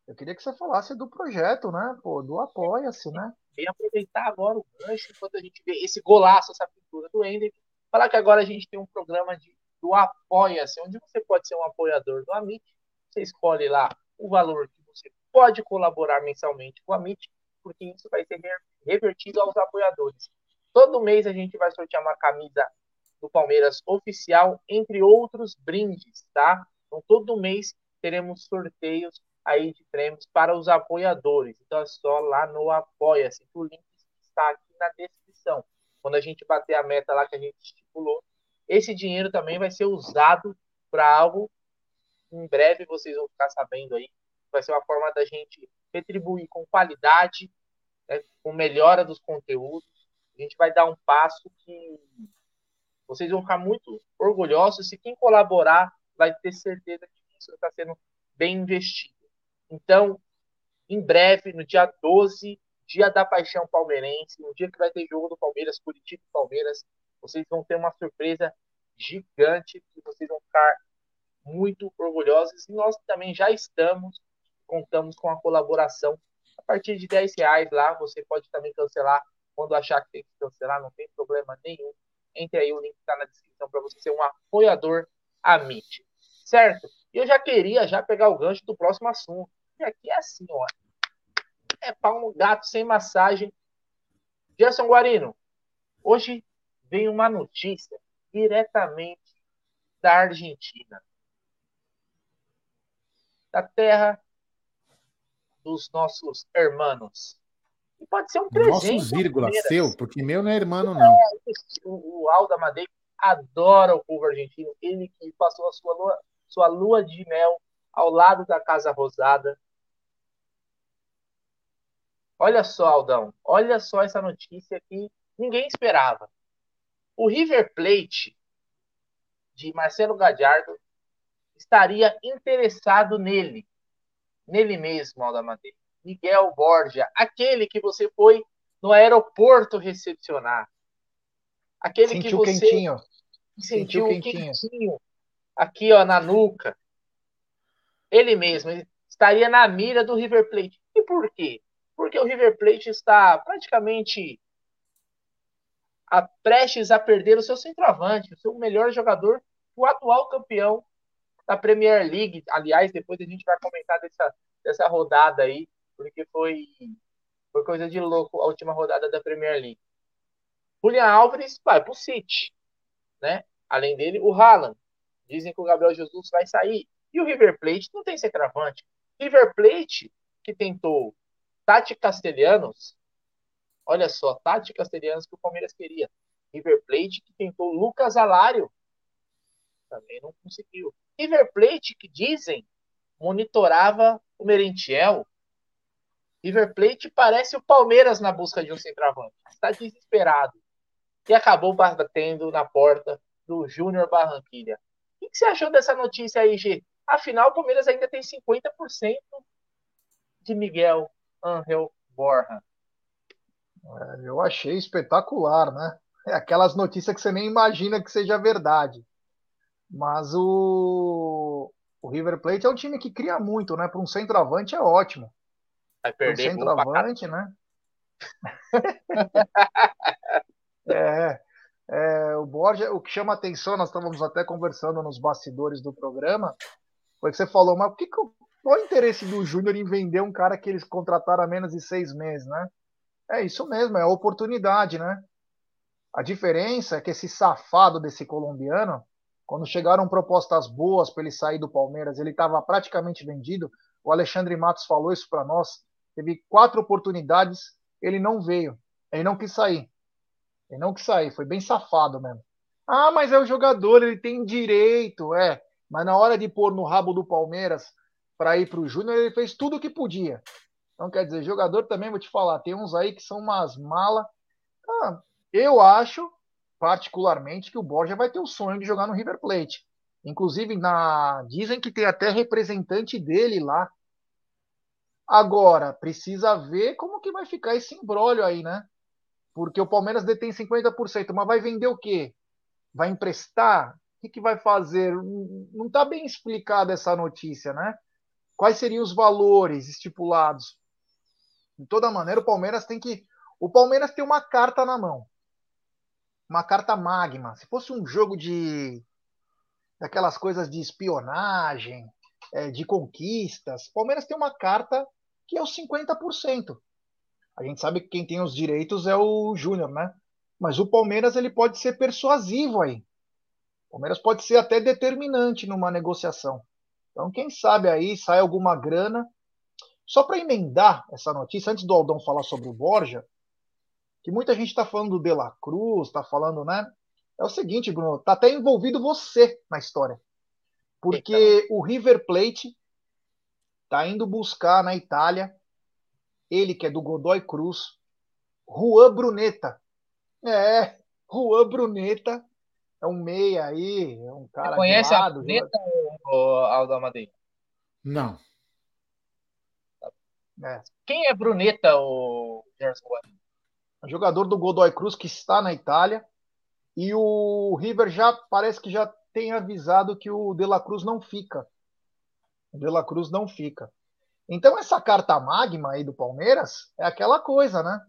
Eu queria que você falasse do projeto, né? Pô, do Apoia-se, né? Vem aproveitar agora o gancho enquanto a gente vê esse golaço, essa pintura do Hendrick. Falar que agora a gente tem um programa de, do Apoia-se, onde você pode ser um apoiador do Amit. Você escolhe lá o valor que você pode colaborar mensalmente com a MIT, porque isso vai ser revertido aos apoiadores. Todo mês a gente vai sortear uma camisa do Palmeiras oficial, entre outros brindes, tá? Então, todo mês teremos sorteios aí de prêmios para os apoiadores. Então, é só lá no Apoia-se, o link está aqui na descrição. Quando a gente bater a meta lá que a gente estipulou, esse dinheiro também vai ser usado para algo. Em breve vocês vão ficar sabendo aí. Vai ser uma forma da gente retribuir com qualidade, né, com melhora dos conteúdos. A gente vai dar um passo que vocês vão ficar muito orgulhosos se quem colaborar vai ter certeza que isso está sendo bem investido. Então, em breve, no dia 12, dia da paixão palmeirense, no dia que vai ter jogo do Palmeiras, Curitiba e Palmeiras, vocês vão ter uma surpresa gigante que vocês vão ficar muito orgulhosos e nós também já estamos, contamos com a colaboração a partir de 10 reais lá, você pode também cancelar quando achar que tem que cancelar, não tem problema nenhum. Entre aí, o link está na descrição para você ser um apoiador Amit. Certo? E eu já queria já pegar o gancho do próximo assunto. E aqui é assim, ó. É para um gato sem massagem. Gerson Guarino, hoje vem uma notícia diretamente da Argentina. Da terra dos nossos hermanos. E pode ser um presente. Nossos, vírgula, seu, porque meu não é não. É, o, o Alda Madeira adora o povo argentino. Ele que passou a sua lua, sua lua de mel ao lado da Casa Rosada. Olha só, Aldão, olha só essa notícia que ninguém esperava. O River Plate de Marcelo Gadiardo estaria interessado nele, nele mesmo, Alda Madeira. Miguel Borja, aquele que você foi no aeroporto recepcionar. Aquele sentiu que você quentinho. sentiu, sentiu quentinho. quentinho. Aqui, ó, na nuca. Ele mesmo ele estaria na mira do River Plate. E por quê? Porque o River Plate está praticamente a, prestes a perder o seu centroavante, o seu melhor jogador, o atual campeão da Premier League. Aliás, depois a gente vai comentar dessa, dessa rodada aí, porque foi, foi coisa de louco a última rodada da Premier League. Julian Álvares vai para o City, né? Além dele, o Haaland. Dizem que o Gabriel Jesus vai sair. E o River Plate não tem centroavante. River Plate, que tentou Tati Castelhanos, olha só, Tati Castelhanos que o Palmeiras queria. River Plate, que tentou Lucas Alário, também não conseguiu. River Plate, que dizem, monitorava o Merentiel. River Plate parece o Palmeiras na busca de um centroavante. Está desesperado. E acabou batendo na porta do Júnior Barranquilha. O que você achou dessa notícia aí, G? Afinal, o Palmeiras ainda tem 50% de Miguel Angel Borja. É, eu achei espetacular, né? É aquelas notícias que você nem imagina que seja verdade. Mas o, o River Plate é um time que cria muito, né? Para um centroavante é ótimo. Vai perder um centroavante, né? é, é, o Borja, o que chama atenção, nós estávamos até conversando nos bastidores do programa, foi que você falou, mas o que, qual o interesse do Júnior em vender um cara que eles contrataram há menos de seis meses, né? É isso mesmo, é a oportunidade, né? A diferença é que esse safado desse colombiano, quando chegaram propostas boas para ele sair do Palmeiras, ele estava praticamente vendido. O Alexandre Matos falou isso para nós. Teve quatro oportunidades, ele não veio, ele não quis sair. Ele não quis sair, foi bem safado mesmo. Ah, mas é o jogador, ele tem direito, é. Mas na hora de pôr no rabo do Palmeiras para ir para o Júnior, ele fez tudo o que podia. Então, quer dizer, jogador também, vou te falar, tem uns aí que são umas malas. Ah, eu acho particularmente que o Borja vai ter o sonho de jogar no River Plate. Inclusive, na... dizem que tem até representante dele lá. Agora, precisa ver como que vai ficar esse embrólio aí, né? Porque o Palmeiras detém 50%, mas vai vender o quê? Vai emprestar? O que, que vai fazer? Não está bem explicada essa notícia, né? Quais seriam os valores estipulados? De toda maneira, o Palmeiras tem que. O Palmeiras tem uma carta na mão uma carta magma. Se fosse um jogo de daquelas coisas de espionagem, é, de conquistas. Palmeiras tem uma carta que é os 50%. A gente sabe que quem tem os direitos é o Júnior, né? Mas o Palmeiras ele pode ser persuasivo aí. O Palmeiras pode ser até determinante numa negociação. Então, quem sabe aí sai alguma grana. Só para emendar essa notícia, antes do Aldão falar sobre o Borja, que muita gente está falando do De La Cruz, está falando, né? É o seguinte, Bruno, tá até envolvido você na história. Porque o River Plate tá indo buscar na Itália, ele que é do Godoy Cruz, Juan Bruneta. É, Juan Bruneta é um meia aí, é um cara. Você conhece lado, a Bruneta ou Aldo Amadei? Não. É. Quem é Bruneta, o Gerson Jogador do Godoy Cruz que está na Itália. E o River já parece que já tem avisado que o De La Cruz não fica. O De La Cruz não fica. Então essa carta magma aí do Palmeiras é aquela coisa, né?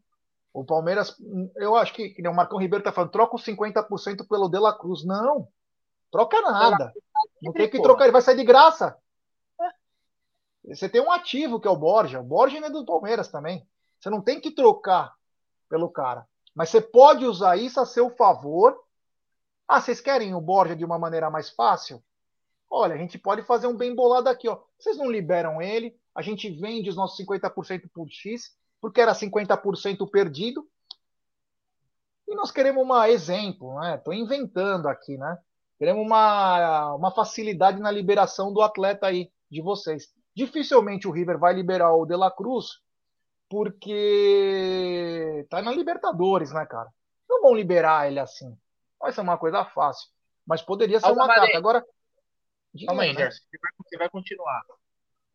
O Palmeiras, eu acho que, que o Marcão Ribeiro tá falando, troca os 50% pelo De La Cruz. Não, troca nada. Não tem que trocar, ele vai sair de graça. Você tem um ativo que é o Borja. O Borja é do Palmeiras também. Você não tem que trocar pelo cara. Mas você pode usar isso a seu favor. Ah, vocês querem o Borja de uma maneira mais fácil? Olha, a gente pode fazer um bem bolado aqui, ó. Vocês não liberam ele, a gente vende os nossos 50% por X, porque era 50% perdido. E nós queremos um exemplo, né? Estou inventando aqui, né? Queremos uma, uma facilidade na liberação do atleta aí, de vocês. Dificilmente o River vai liberar o De La Cruz porque tá na Libertadores, né, cara? Não vão liberar ele assim. Vai ser uma coisa fácil. Mas poderia ser uma carta. Agora. Calma aí, né? Gerson. Você vai continuar.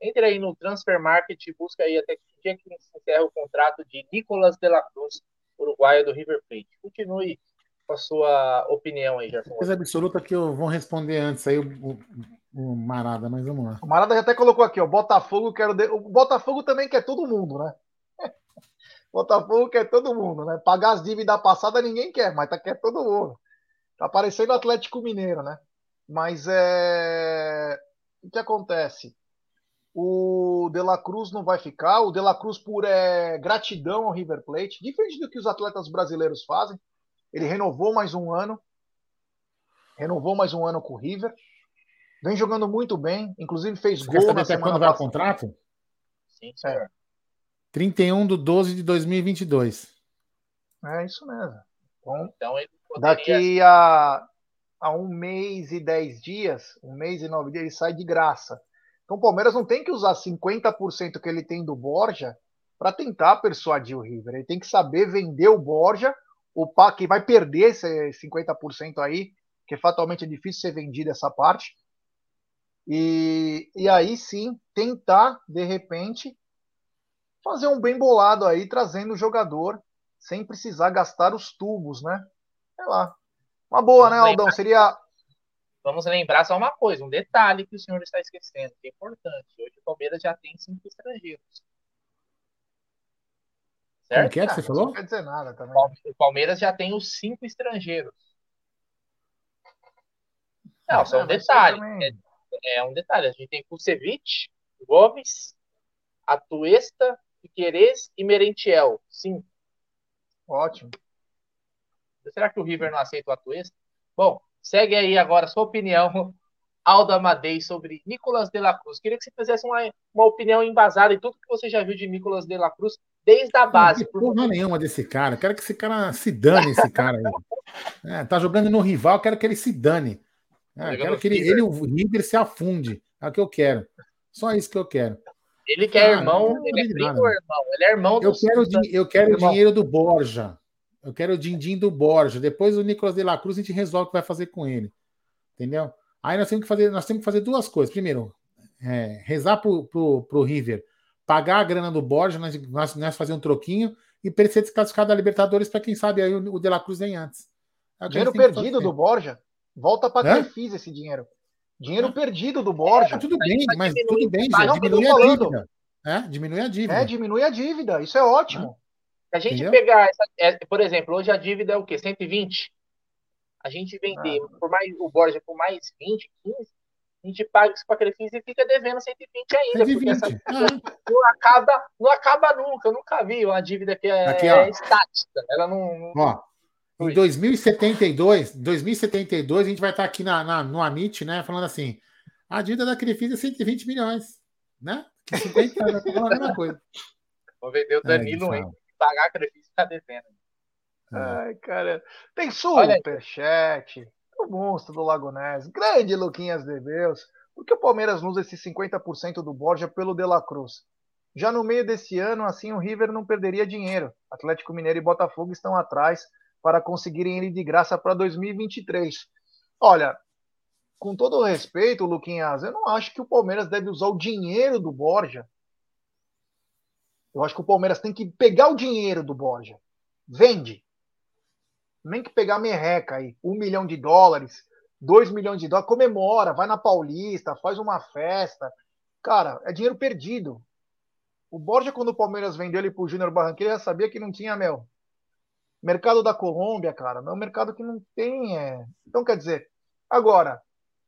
Entre aí no Transfer Market e busca aí até que dia que se encerra o contrato de Nicolas de la Cruz, uruguaio do River Plate. Continue com a sua opinião aí, Gerson. Coisa absoluta que eu vou responder antes aí o, o, o, Marada, mas vamos lá. O Marada já até colocou aqui, ó, Botafogo quero de... o Botafogo também quer todo mundo, né? Botafogo quer todo mundo, né? Pagar as dívidas passadas ninguém quer, mas tá, quer todo mundo. Tá parecendo Atlético Mineiro, né? Mas é. O que acontece? O De La Cruz não vai ficar. O De La Cruz, por é, gratidão ao River Plate, diferente do que os atletas brasileiros fazem, ele renovou mais um ano. Renovou mais um ano com o River. Vem jogando muito bem. Inclusive fez Você gol na semana quando vai o contrato? Sim, senhor. É. 31 de 12 de 2022. É isso mesmo. Então, então poderia... daqui a, a um mês e dez dias, um mês e nove dias, ele sai de graça. Então o Palmeiras não tem que usar 50% que ele tem do Borja para tentar persuadir o River. Ele tem que saber vender o Borja, o pá, que vai perder esse 50% aí, que fatalmente é difícil ser vendido essa parte. E, e aí sim tentar, de repente, fazer um bem bolado aí, trazendo o jogador sem precisar gastar os tubos, né? Sei lá. Uma boa, Vamos né, Aldão? Lembrar... Seria. Vamos lembrar só uma coisa, um detalhe que o senhor está esquecendo, que é importante. Hoje o Palmeiras já tem cinco estrangeiros. Certo? Como que é que você ah, falou? Não quer dizer nada também. O Palmeiras já tem os cinco estrangeiros. Não, só um detalhe. É, é, um detalhe. A gente tem Kusevich, Gomes, Atuesta, Piquerez e Merentiel. Sim. Ótimo. Será que o River não aceita o Atuesta? Bom, segue aí agora a sua opinião, Aldo Amadei, sobre Nicolas de la Cruz. Queria que você fizesse uma, uma opinião embasada em tudo que você já viu de Nicolas de la Cruz, desde a base. Não porra nenhuma desse cara. Quero que esse cara se dane, esse cara aí. É, tá jogando no rival, quero que ele se dane. É, quero que ele, ele, o River se afunde. É o que eu quero. Só isso que eu quero. Ele quer é irmão, ele é primo irmão, ele é irmão do Eu quero, eu quero o dinheiro do Borja. Eu quero o din-din do Borja. Depois o Nicolas de la Cruz a gente resolve o que vai fazer com ele. Entendeu? Aí nós temos que fazer, nós temos que fazer duas coisas. Primeiro, é, rezar pro, pro, pro River, pagar a grana do Borja, nós, nós, nós fazer um troquinho e para ele ser desclassificado da Libertadores para quem sabe aí o, o de la Cruz vem antes. É dinheiro perdido do Borja. Volta para quem fiz esse dinheiro. Dinheiro perdido do Borja. É, tudo bem, mas tudo bem, já diminui a dívida. É, diminui a dívida. É, diminui a dívida. Isso é ótimo. É. a gente Entendeu? pegar, essa, é, por exemplo, hoje a dívida é o quê? 120? A gente vender ah. por mais, o Borja por mais 20, 15, a gente paga isso para a Crefisa e fica devendo 120 ainda. 120. Porque essa ah. não, acaba, não acaba nunca, eu nunca vi uma dívida que é, Aqui, é estática. Ela não. Ó, em 2072, 2072, a gente vai estar aqui na, na, no Amit, né? Falando assim: a dívida da Crefisa é 120 milhões, né? Que 50 anos, é a mesma coisa. Vou vender o Danilo, é, hein? Pagar a Crefisa está devendo. Ai, cara. Tem superchat. O monstro do Lagonés. Grande Luquinhas de Deus. Por que o Palmeiras usa esse 50% do Borja pelo De La Cruz? Já no meio desse ano, assim o River não perderia dinheiro. Atlético Mineiro e Botafogo estão atrás para conseguirem ele de graça para 2023. Olha, com todo o respeito, Luquinhas, eu não acho que o Palmeiras deve usar o dinheiro do Borja. Eu acho que o Palmeiras tem que pegar o dinheiro do Borja. Vende nem que pegar merreca aí, um milhão de dólares, dois milhões de dólares, comemora, vai na Paulista, faz uma festa. Cara, é dinheiro perdido. O Borja, quando o Palmeiras vendeu ele pro Júnior Barranquilla, já sabia que não tinha, meu. Mercado da Colômbia, cara, é um mercado que não tem. É... Então, quer dizer, agora,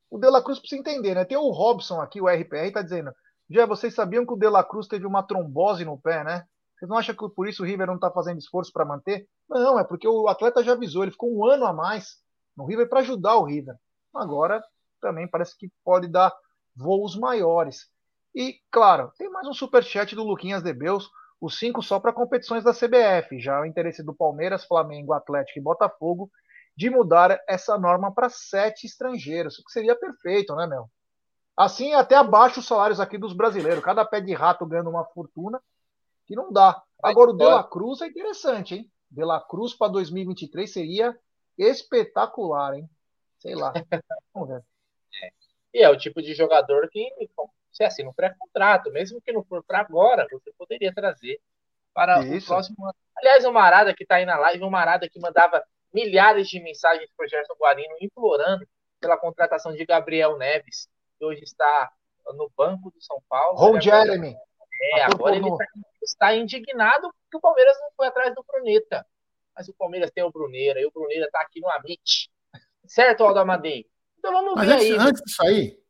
o De La Cruz precisa entender, né? Tem o Robson aqui, o RPR, tá dizendo. Já vocês sabiam que o De La Cruz teve uma trombose no pé, né? Vocês não acham que por isso o River não está fazendo esforço para manter? Não, é porque o atleta já avisou, ele ficou um ano a mais no River para ajudar o River. Agora também parece que pode dar voos maiores. E, claro, tem mais um superchat do Luquinhas de Beus, os cinco só para competições da CBF. Já o interesse do Palmeiras, Flamengo, Atlético e Botafogo de mudar essa norma para sete estrangeiros, o que seria perfeito, né, meu? Assim, até abaixo os salários aqui dos brasileiros. Cada pé de rato ganhando uma fortuna que não dá. Agora, o De La Cruz é interessante, hein? De La Cruz para 2023 seria espetacular, hein? Sei lá. Vamos ver. É. E é o tipo de jogador que você assina um pré-contrato, mesmo que não for para agora, você poderia trazer para Isso. o próximo ano. Aliás, o Marada que está aí na live, o Marada que mandava milhares de mensagens para o Gerson Guarino implorando pela contratação de Gabriel Neves, que hoje está no banco do São Paulo. Ron Jeremy. É, agora ele está indignado porque o Palmeiras não foi atrás do Bruneta. Mas o Palmeiras tem o Bruneira e o Bruneira está aqui no Amit. Certo, Aldo Amadei? Então vamos Mas ver antes, aí. Antes disso aí,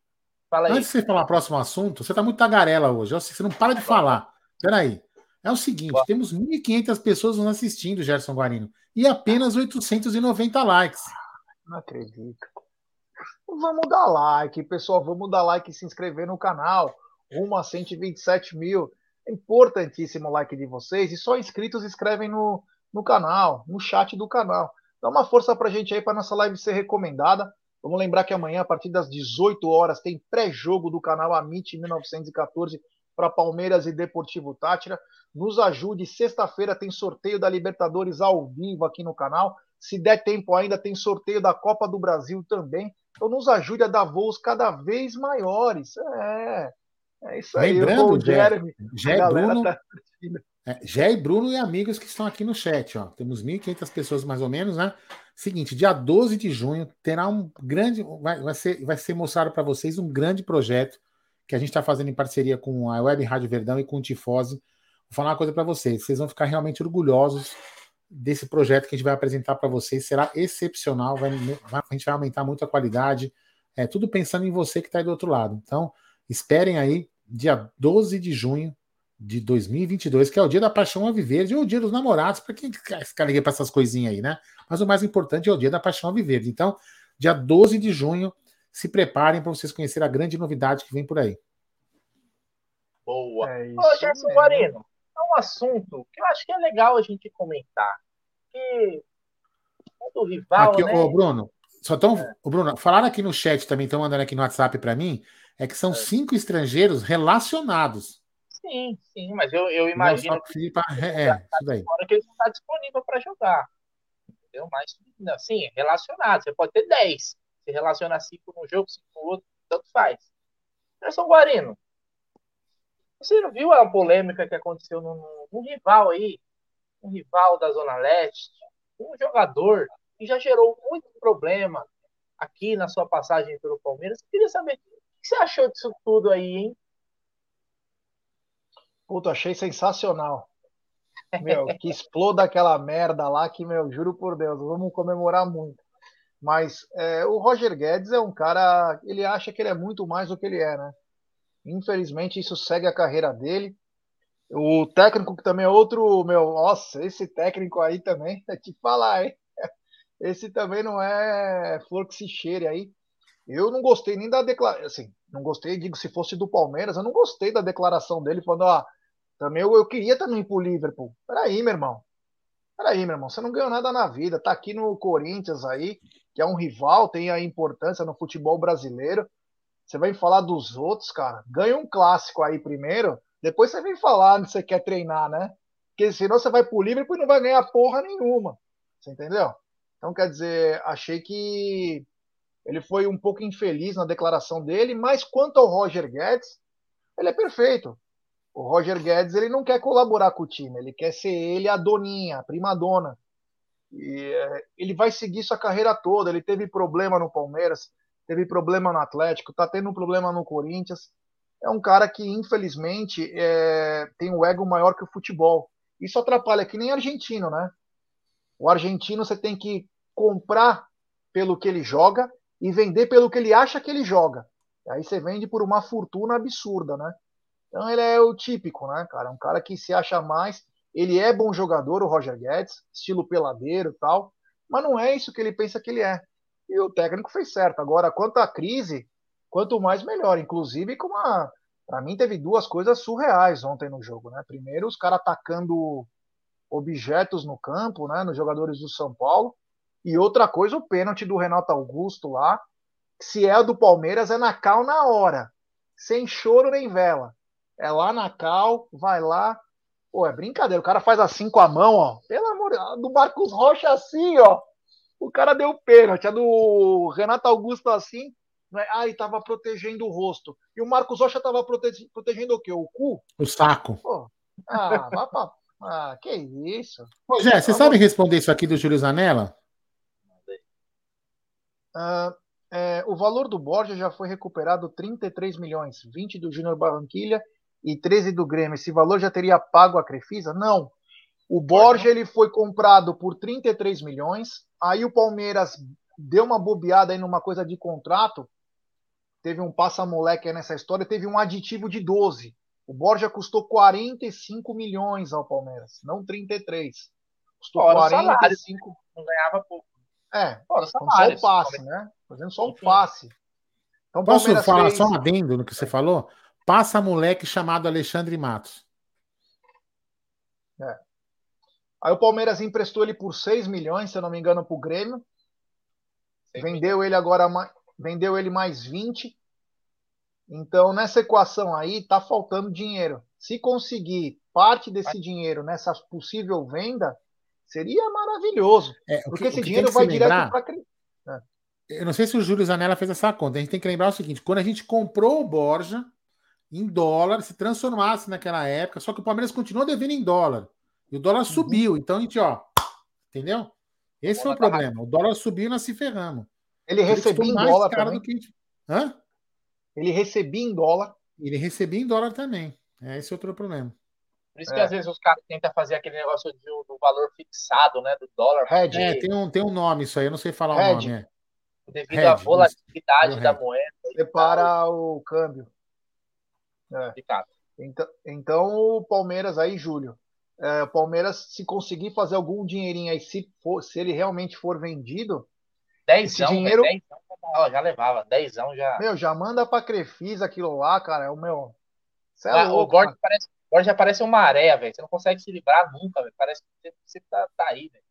Fala aí. Antes de você falar o próximo assunto, você está muito tagarela hoje. Você não para de falar. Peraí. É o seguinte: Boa. temos 1.500 pessoas nos assistindo, Gerson Guarino, e apenas 890 likes. Não acredito. Vamos dar like, pessoal. Vamos dar like e se inscrever no canal rumo a 127 mil. É importantíssimo o like de vocês. E só inscritos escrevem no, no canal, no chat do canal. Dá uma força pra gente aí para nossa live ser recomendada. Vamos lembrar que amanhã, a partir das 18 horas, tem pré-jogo do canal Amit 1914 para Palmeiras e Deportivo Tátira. Nos ajude. Sexta-feira tem sorteio da Libertadores ao vivo aqui no canal. Se der tempo ainda, tem sorteio da Copa do Brasil também. Então nos ajude a dar voos cada vez maiores. É. É isso aí. Lembrando, o Jeremy, Jé, Bruno, tá... é, Jé e Bruno e amigos que estão aqui no chat. Ó. Temos 1.500 pessoas mais ou menos, né? Seguinte, dia 12 de junho terá um grande. Vai, vai, ser, vai ser mostrado para vocês um grande projeto que a gente está fazendo em parceria com a Web Rádio Verdão e com o Tifose. Vou falar uma coisa para vocês. Vocês vão ficar realmente orgulhosos desse projeto que a gente vai apresentar para vocês. Será excepcional. Vai, a gente vai aumentar muito a qualidade. É tudo pensando em você que está aí do outro lado. Então, Esperem aí, dia 12 de junho de 2022, que é o dia da paixão a viver, ou o dia dos namorados, para quem ficar ligado para essas coisinhas aí, né? Mas o mais importante é o dia da paixão a viver. Então, dia 12 de junho, se preparem para vocês conhecerem a grande novidade que vem por aí. Boa. É Ô, Gerson Guarino, é um assunto que eu acho que é legal a gente comentar. Que o rival. Aqui, né? ô, Bruno, só tão, é. ô, Bruno, falaram aqui no chat também, estão mandando aqui no WhatsApp para mim, é que são é. cinco estrangeiros relacionados. Sim, sim, mas eu, eu imagino que, pra... é, é, que ele não está disponível para jogar. Entendeu? Mas, sim, relacionado. Você pode ter 10. Você relaciona cinco num jogo, cinco no outro, tanto faz. Anderson Guarino, você não viu a polêmica que aconteceu num, num rival aí, um rival da Zona Leste, um jogador que já gerou muito problema aqui na sua passagem pelo Palmeiras. Eu queria saber que você achou disso tudo aí, hein? Puta, achei sensacional. Meu, que exploda aquela merda lá que, meu, juro por Deus, vamos comemorar muito. Mas é, o Roger Guedes é um cara, ele acha que ele é muito mais do que ele é, né? Infelizmente isso segue a carreira dele. O técnico que também é outro, meu, nossa, esse técnico aí também, é te falar, hein? Esse também não é flor que se cheire aí. Eu não gostei nem da declaração, assim, não gostei, digo, se fosse do Palmeiras, eu não gostei da declaração dele falando, ó, também eu, eu queria também ir pro Liverpool. Peraí, meu irmão. Peraí, meu irmão, você não ganhou nada na vida, tá aqui no Corinthians aí, que é um rival, tem a importância no futebol brasileiro. Você vai falar dos outros, cara. Ganha um clássico aí primeiro, depois você vem falar onde você quer treinar, né? Porque senão você vai pro Liverpool e não vai ganhar porra nenhuma. Você entendeu? Então, quer dizer, achei que ele foi um pouco infeliz na declaração dele, mas quanto ao Roger Guedes, ele é perfeito. O Roger Guedes ele não quer colaborar com o time, ele quer ser ele a doninha, a prima dona. E é, ele vai seguir sua carreira toda. Ele teve problema no Palmeiras, teve problema no Atlético, tá tendo um problema no Corinthians. É um cara que, infelizmente, é, tem um ego maior que o futebol. Isso atrapalha, que nem argentino, né? O argentino você tem que comprar pelo que ele joga e vender pelo que ele acha que ele joga. Aí você vende por uma fortuna absurda, né? Então ele é o típico, né, cara? Um cara que se acha mais. Ele é bom jogador, o Roger Guedes, estilo peladeiro tal, mas não é isso que ele pensa que ele é. E o técnico fez certo. Agora, quanto à crise, quanto mais melhor. Inclusive, com uma. Para mim, teve duas coisas surreais ontem no jogo, né? Primeiro, os caras atacando objetos no campo, né? Nos jogadores do São Paulo. E outra coisa, o pênalti do Renato Augusto lá. Se é do Palmeiras, é na cal na hora. Sem choro nem vela. É lá na cal, vai lá. Pô, é brincadeira. O cara faz assim com a mão, ó. Pelo amor do Marcos Rocha assim, ó. O cara deu pênalti. A do Renato Augusto assim. Né? Ah, e tava protegendo o rosto. E o Marcos Rocha tava prote... protegendo o quê? O cu? O saco. Pô, ah, vá pra... Ah, que isso. Ô, Jé, você sabe responder isso aqui do Júlio Zanella? Uh, é, o valor do Borja já foi recuperado 33 milhões, 20 do Júnior Barranquilha e 13 do Grêmio, esse valor já teria pago a Crefisa? Não. O Borja ele foi comprado por 33 milhões, aí o Palmeiras deu uma bobeada aí numa coisa de contrato, teve um passa-moleque nessa história, teve um aditivo de 12. O Borja custou 45 milhões ao Palmeiras, não 33. Custou Fora 45. Não ganhava pouco. É, Fora só o passe, né? Fazendo só um passe. Então, Posso falar fez... só um adendo no que você falou? Passa moleque chamado Alexandre Matos. É. Aí o Palmeiras emprestou ele por 6 milhões, se eu não me engano, para o Grêmio. Vendeu ele agora, vendeu ele mais 20. Então, nessa equação aí, tá faltando dinheiro. Se conseguir parte desse dinheiro nessa possível venda, seria maravilhoso. É, porque que, esse dinheiro vai direto para. É. Eu não sei se o Júlio Zanella fez essa conta. A gente tem que lembrar o seguinte: quando a gente comprou o Borja, em dólar, se transformasse naquela época, só que o Palmeiras continuou devendo em dólar. E o dólar uhum. subiu. Então a gente, ó, entendeu? Esse foi o problema. O dólar subiu e nós se ferramos. Ele recebia em dólar também. Que... Hã? Ele recebia em dólar. Ele recebia em dólar também. É esse outro problema. Por isso é. que às vezes os caras tentam fazer aquele negócio do, do valor fixado, né? Do dólar. Hedge. É, tem um, tem um nome isso aí, eu não sei falar Hedge. o nome. É. Devido Hedge, à volatilidade da moeda. Separa o câmbio. É. Então, então, o Palmeiras aí, Júlio, é, o Palmeiras, se conseguir fazer algum dinheirinho aí, se, for, se ele realmente for vendido, esse dinheiro. já levava, dezão já. Meu, já manda pra Crefisa aquilo lá, cara. É o meu. É ah, louco, o Borja parece, Borja parece uma maré, velho. Você não consegue se livrar nunca, velho. Parece que você tá, tá aí, velho.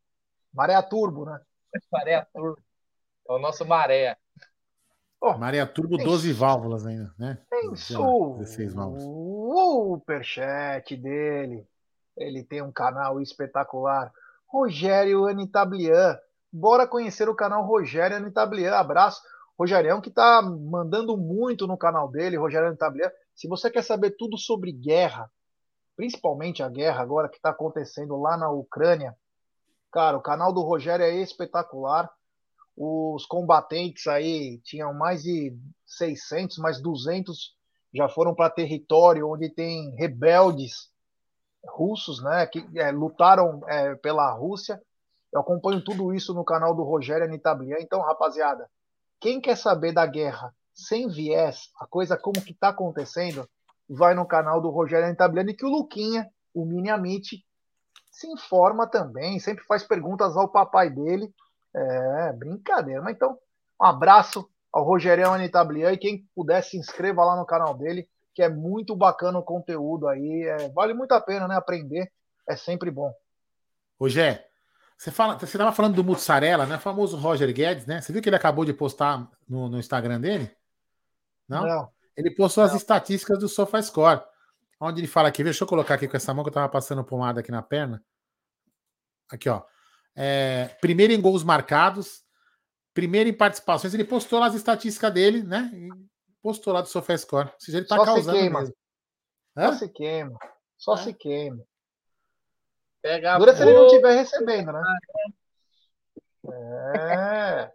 Maré turbo, né? maré turbo. É o nosso maré. Oh, Maria Turbo, 12 válvulas ainda, né? Pensou 16 válvulas. O superchat dele. Ele tem um canal espetacular. Rogério Anitablian. Bora conhecer o canal Rogério Anitablian. Abraço. Rogério que tá mandando muito no canal dele, Rogério Anitablian. Se você quer saber tudo sobre guerra, principalmente a guerra agora que está acontecendo lá na Ucrânia, cara, o canal do Rogério é espetacular os combatentes aí tinham mais de 600, mais 200 já foram para território onde tem rebeldes russos, né, que é, lutaram é, pela Rússia Eu acompanho tudo isso no canal do Rogério Anitablian. Então, rapaziada, quem quer saber da guerra sem viés, a coisa como que tá acontecendo, vai no canal do Rogério Anitablian e que o Luquinha, o Mini Amit, se informa também, sempre faz perguntas ao papai dele. É, brincadeira. Mas então, um abraço ao Rogério Anitablian e quem puder se inscreva lá no canal dele, que é muito bacana o conteúdo aí. É, vale muito a pena, né? Aprender é sempre bom. Rogério, você fala, você estava falando do Mussarela, né? O famoso Roger Guedes, né? Você viu que ele acabou de postar no, no Instagram dele? Não? Não. Ele postou Não. as estatísticas do SofaScore, onde ele fala aqui, deixa eu colocar aqui com essa mão que eu estava passando pomada aqui na perna. Aqui, ó. É, primeiro em gols marcados, primeiro em participações. Ele postou lá as estatísticas dele, né? Postou lá do SofaScore. Seja, ele está causando se queima. Só se queima. Só é. se queima. Pega Dura se ele não estiver recebendo, né? É.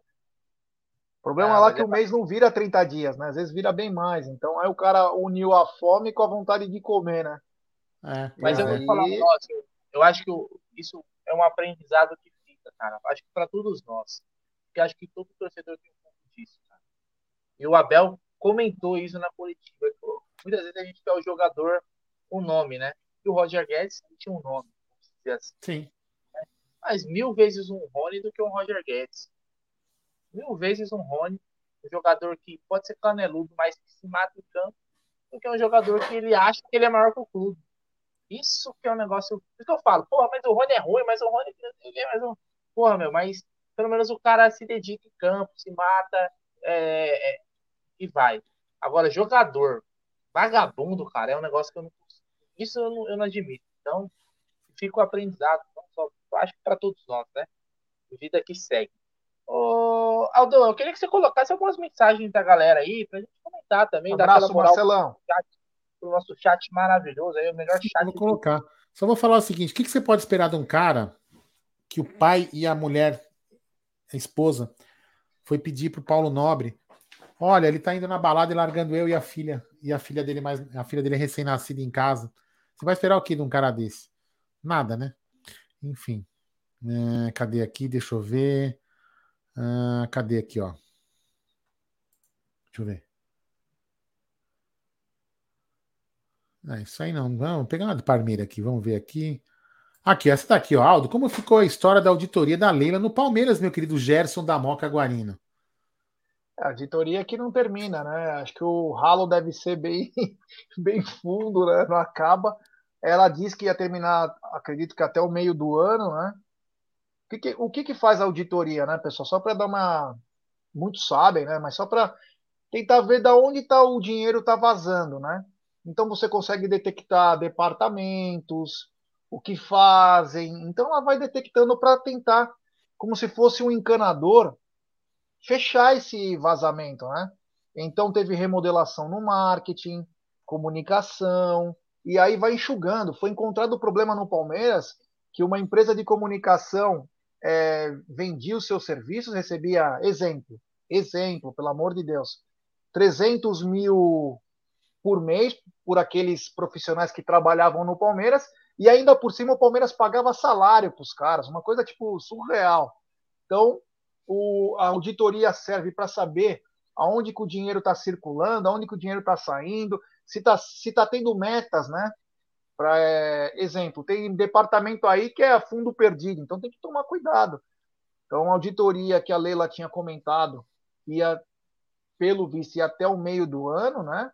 O problema ah, lá é que o mês não vira 30 dias, né? Às vezes vira bem mais. Então aí o cara uniu a fome com a vontade de comer, né? É, mas eu vou falar um negócio. Eu acho que isso é um aprendizado que fica, cara. Acho que para todos nós. Porque acho que todo torcedor tem um pouco disso, cara. E o Abel comentou isso na coletiva. Muitas vezes a gente quer o jogador o nome, né? E o Roger Guedes tinha um nome assim. Sim. Mas mil vezes um Rony do que um Roger Guedes. Mil vezes um Rony, um jogador que pode ser caneludo, mas que se mata em campo, do que um jogador que ele acha que ele é maior que o clube. Isso que é um negócio. Por isso que eu falo, porra, mas o Rony é ruim, mas o Rony é mais um. Porra, meu, mas pelo menos o cara se dedica em campo, se mata é, é, e vai. Agora, jogador vagabundo, cara, é um negócio que eu não. Isso eu não, eu não admito. Então, fica o aprendizado, só, acho que para todos nós, né? Vida que segue. Ô, Aldo, eu queria que você colocasse algumas mensagens da galera aí, pra gente comentar também. Um abraço, moral Marcelão. Pro, nosso chat maravilhoso, aí, o melhor chat. Vou colocar. Só vou falar o seguinte: o que, que você pode esperar de um cara que o pai e a mulher, a esposa, foi pedir pro Paulo Nobre. Olha, ele tá indo na balada e largando eu e a filha, e a filha dele mais, a filha dele recém-nascida em casa. Você vai esperar o que de um cara desse? Nada, né? Enfim. É, cadê aqui? Deixa eu ver. Ah, cadê aqui, ó? Deixa eu ver. É isso aí não. Vamos pegar uma de Parmeira aqui. Vamos ver aqui. Aqui, essa daqui, ó. Aldo, como ficou a história da auditoria da Leila no Palmeiras, meu querido Gerson da Moca Guarino? A auditoria que não termina, né? Acho que o ralo deve ser bem, bem fundo, né? Não acaba. Ela disse que ia terminar, acredito que até o meio do ano, né? O que, que o que, que faz a auditoria, né, pessoal? Só para dar uma. Muitos sabem, né? Mas só para tentar ver da onde tá o dinheiro tá vazando, né? Então você consegue detectar departamentos, o que fazem. Então ela vai detectando para tentar, como se fosse um encanador, fechar esse vazamento, né? Então teve remodelação no marketing, comunicação, e aí vai enxugando. Foi encontrado o problema no Palmeiras que uma empresa de comunicação é, vendia os seus serviços, recebia, exemplo, exemplo, pelo amor de Deus, 300 mil por mês por aqueles profissionais que trabalhavam no Palmeiras, e ainda por cima o Palmeiras pagava salário para os caras, uma coisa tipo surreal. Então, o, a auditoria serve para saber aonde que o dinheiro está circulando, aonde que o dinheiro está saindo, se está se tá tendo metas, né? Pra, é, exemplo, tem departamento aí que é fundo perdido, então tem que tomar cuidado. Então, a auditoria que a Leila tinha comentado ia, pelo visto, ia até o meio do ano, né?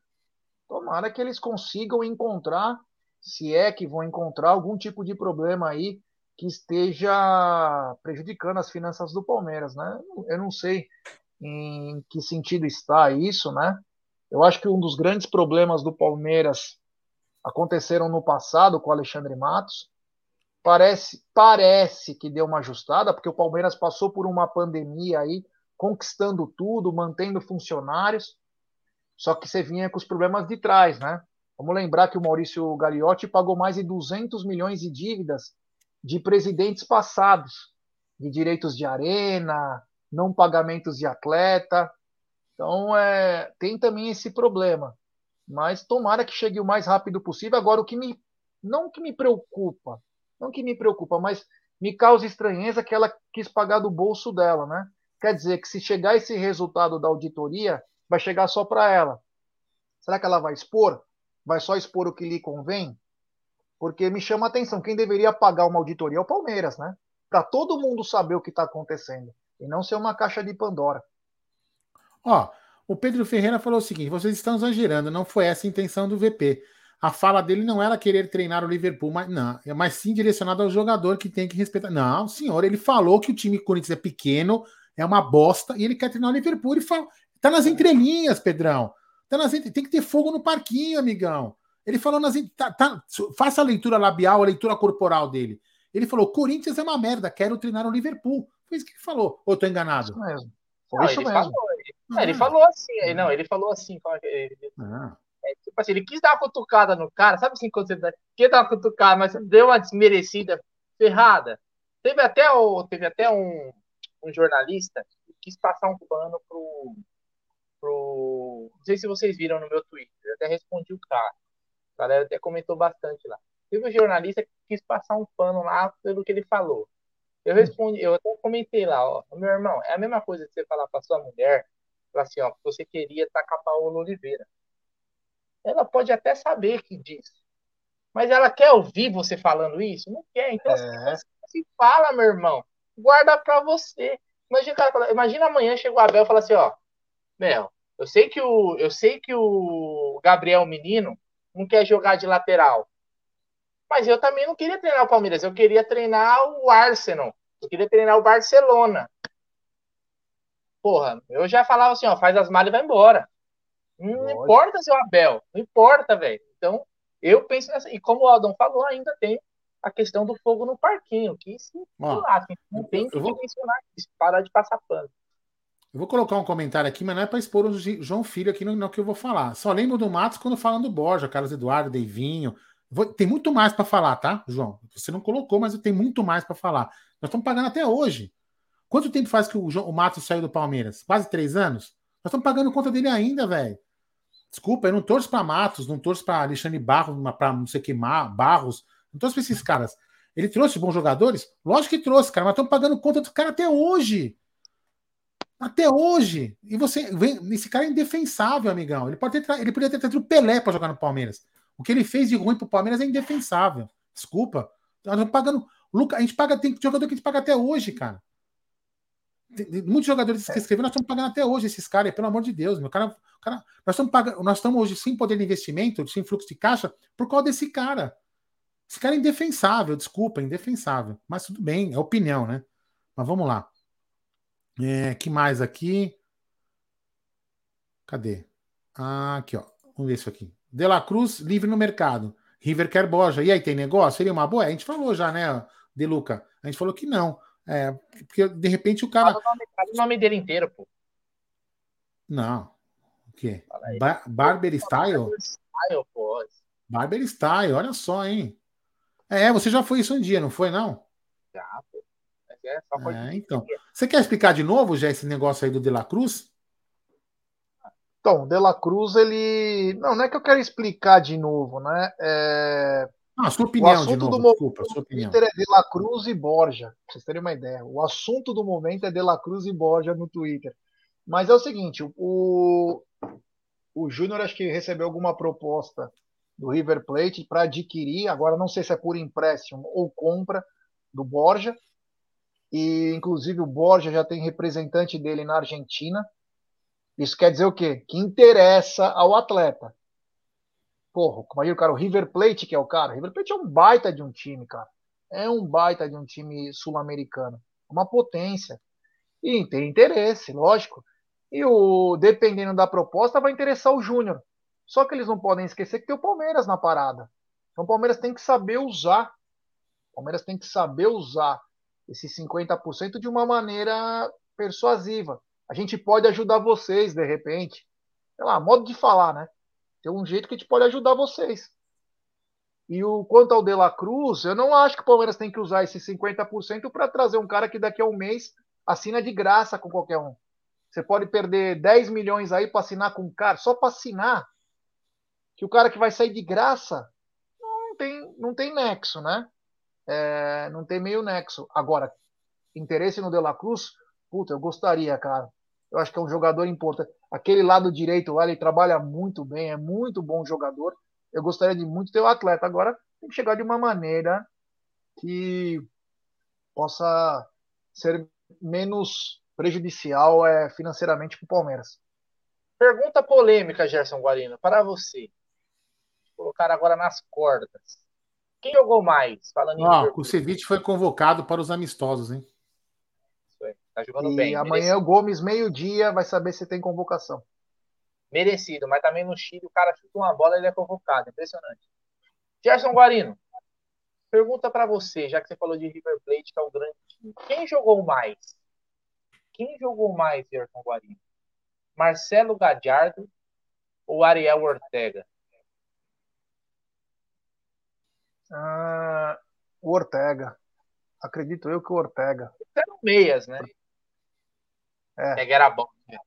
Tomara que eles consigam encontrar, se é que vão encontrar algum tipo de problema aí que esteja prejudicando as finanças do Palmeiras, né? Eu não sei em que sentido está isso, né? Eu acho que um dos grandes problemas do Palmeiras aconteceram no passado com o Alexandre Matos. Parece, parece que deu uma ajustada, porque o Palmeiras passou por uma pandemia aí, conquistando tudo, mantendo funcionários. Só que você vinha com os problemas de trás, né? Vamos lembrar que o Maurício Gagliotti pagou mais de 200 milhões de dívidas de presidentes passados, de direitos de arena, não pagamentos de atleta. Então, é, tem também esse problema. Mas tomara que chegue o mais rápido possível. Agora, o que me. Não que me preocupa, não que me preocupa, mas me causa estranheza que ela quis pagar do bolso dela, né? Quer dizer que se chegar esse resultado da auditoria, vai chegar só para ela. Será que ela vai expor? Vai só expor o que lhe convém? Porque me chama a atenção, quem deveria pagar uma auditoria é o Palmeiras, né? Para todo mundo saber o que está acontecendo e não ser uma caixa de Pandora. Ó, o Pedro Ferreira falou o seguinte: vocês estão exagerando, não foi essa a intenção do VP. A fala dele não era querer treinar o Liverpool, mas não, mas sim direcionado ao jogador que tem que respeitar. Não, senhor, ele falou que o time Corinthians é pequeno, é uma bosta, e ele quer treinar o Liverpool. Ele fala, tá nas entrelinhas, Pedrão. Tá nas, tem que ter fogo no parquinho, amigão. Ele falou nas. Tá, tá, faça a leitura labial, a leitura corporal dele. Ele falou: Corinthians é uma merda, quero treinar o Liverpool. Foi isso que ele falou. Ou tô enganado? Isso mesmo. Não, isso ele mesmo. Falou, ele, ah. ele, falou assim, não, ele falou assim. Ele, ah. é, tipo assim, ele quis dar uma cutucada no cara, sabe assim, quando você dá, quer dar uma cutucada, mas deu uma desmerecida ferrada. Teve até, o, teve até um, um jornalista que quis passar um pano pro, pro. Não sei se vocês viram no meu Twitter, eu até respondi o cara. A galera até comentou bastante lá. Teve um jornalista que quis passar um pano lá pelo que ele falou. Eu respondi, eu até comentei lá, ó, meu irmão, é a mesma coisa que você falar para sua mulher, falar assim, ó, você queria tacar Paola Oliveira. Ela pode até saber que diz, mas ela quer ouvir você falando isso? Não quer. Então, é. se fala, meu irmão, guarda para você. Imagina, cara, imagina amanhã chega o Abel e fala assim, ó, Mel, eu sei que o eu sei que o Gabriel Menino não quer jogar de lateral. Mas eu também não queria treinar o Palmeiras, eu queria treinar o Arsenal, eu queria treinar o Barcelona. Porra, eu já falava assim, ó, faz as malas e vai embora. Não Lógico. importa seu Abel, não importa, velho. Então, eu penso nessa. E como o Aldon falou, ainda tem a questão do fogo no parquinho, que se lá, não tem que vou... mencionar isso, parar de passar pano. Eu vou colocar um comentário aqui, mas não é para expor o João Filho aqui no, no, que eu vou falar. Só lembro do Matos quando falando do Borja, Carlos Eduardo, Deivinho, Vou, tem muito mais para falar, tá, João? Você não colocou, mas tem muito mais para falar. Nós estamos pagando até hoje. Quanto tempo faz que o, o Matos saiu do Palmeiras? Quase três anos? Nós estamos pagando conta dele ainda, velho. Desculpa, eu não torço para Matos, não torço para Alexandre Barros, para não sei que Barros, não torço para esses caras. Ele trouxe bons jogadores? Lógico que trouxe, cara, mas estamos pagando conta do cara até hoje. Até hoje. E você vem, esse cara é indefensável, amigão. Ele pode ter, ele poderia ter trazido o Pelé para jogar no Palmeiras. O que ele fez de ruim pro Palmeiras é indefensável. Desculpa. Nós estamos pagando. Luca, a gente paga, tem jogador que a gente paga até hoje, cara. Tem, muitos jogadores que escreveram, nós estamos pagando até hoje esses caras, pelo amor de Deus, meu cara, cara nós estamos pagando, nós estamos hoje sem poder de investimento, sem fluxo de caixa, por causa desse cara. Esse cara é indefensável, desculpa, indefensável. Mas tudo bem, é opinião, né? Mas vamos lá. É, que mais aqui? Cadê? Ah, aqui, ó. Vamos ver isso aqui. De La Cruz livre no mercado. River quer Borja. E aí, tem negócio? Seria uma boa? A gente falou já, né, De Luca? A gente falou que não. É, porque de repente o cara. Fala o nome, fala o nome dele inteiro, pô. Não. O quê? Ba Barber Style? Barber Style, pô. Barber Style, olha só, hein? É, você já foi isso um dia, não foi, não? Já, pô. É, é, então. Você quer explicar de novo já esse negócio aí do De La Cruz? Então, De La Cruz, ele. Não, não é que eu quero explicar de novo, né? É... Ah, sua opinião de novo, do desculpa, sua opinião. Twitter é De La Cruz e Borja, pra vocês terem uma ideia. O assunto do momento é De La Cruz e Borja no Twitter. Mas é o seguinte, o, o Júnior acho que recebeu alguma proposta do River Plate para adquirir, agora não sei se é por empréstimo ou compra do Borja. E inclusive o Borja já tem representante dele na Argentina, isso quer dizer o quê? Que interessa ao atleta. Porra, imagina o cara, o River Plate, que é o cara. O River Plate é um baita de um time, cara. É um baita de um time sul-americano. Uma potência. E tem interesse, lógico. E o dependendo da proposta, vai interessar o Júnior. Só que eles não podem esquecer que tem o Palmeiras na parada. Então o Palmeiras tem que saber usar. O Palmeiras tem que saber usar esses 50% de uma maneira persuasiva. A gente pode ajudar vocês, de repente. Sei lá, modo de falar, né? Tem um jeito que a gente pode ajudar vocês. E o quanto ao De La Cruz, eu não acho que o Palmeiras tem que usar esses 50% para trazer um cara que daqui a um mês assina de graça com qualquer um. Você pode perder 10 milhões aí para assinar com um cara, só para assinar. Que o cara que vai sair de graça não tem, não tem nexo, né? É, não tem meio nexo. Agora, interesse no De La Cruz, puta, eu gostaria, cara. Eu acho que é um jogador importante. Aquele lado direito lá, ele trabalha muito bem, é muito bom jogador. Eu gostaria de muito ter o atleta. Agora, tem que chegar de uma maneira que possa ser menos prejudicial é, financeiramente para o Palmeiras. Pergunta polêmica, Gerson Guarino, para você. Vou colocar agora nas cordas. Quem jogou mais? Falando em ah, o Kusevich foi convocado para os amistosos, hein? Isso aí. Tá jogando e bem. amanhã merecido. o Gomes, meio-dia, vai saber se tem convocação. Merecido, mas também no Chile o cara chuta uma bola e ele é convocado. Impressionante. Gerson Guarino, pergunta para você, já que você falou de River Plate, que é o grande time. Quem jogou mais? Quem jogou mais, Gerson Guarino? Marcelo Gadiardo ou Ariel Ortega? Ah, o Ortega. Acredito eu que o Ortega. Eram meias, né? É. Ortega era bom. Né?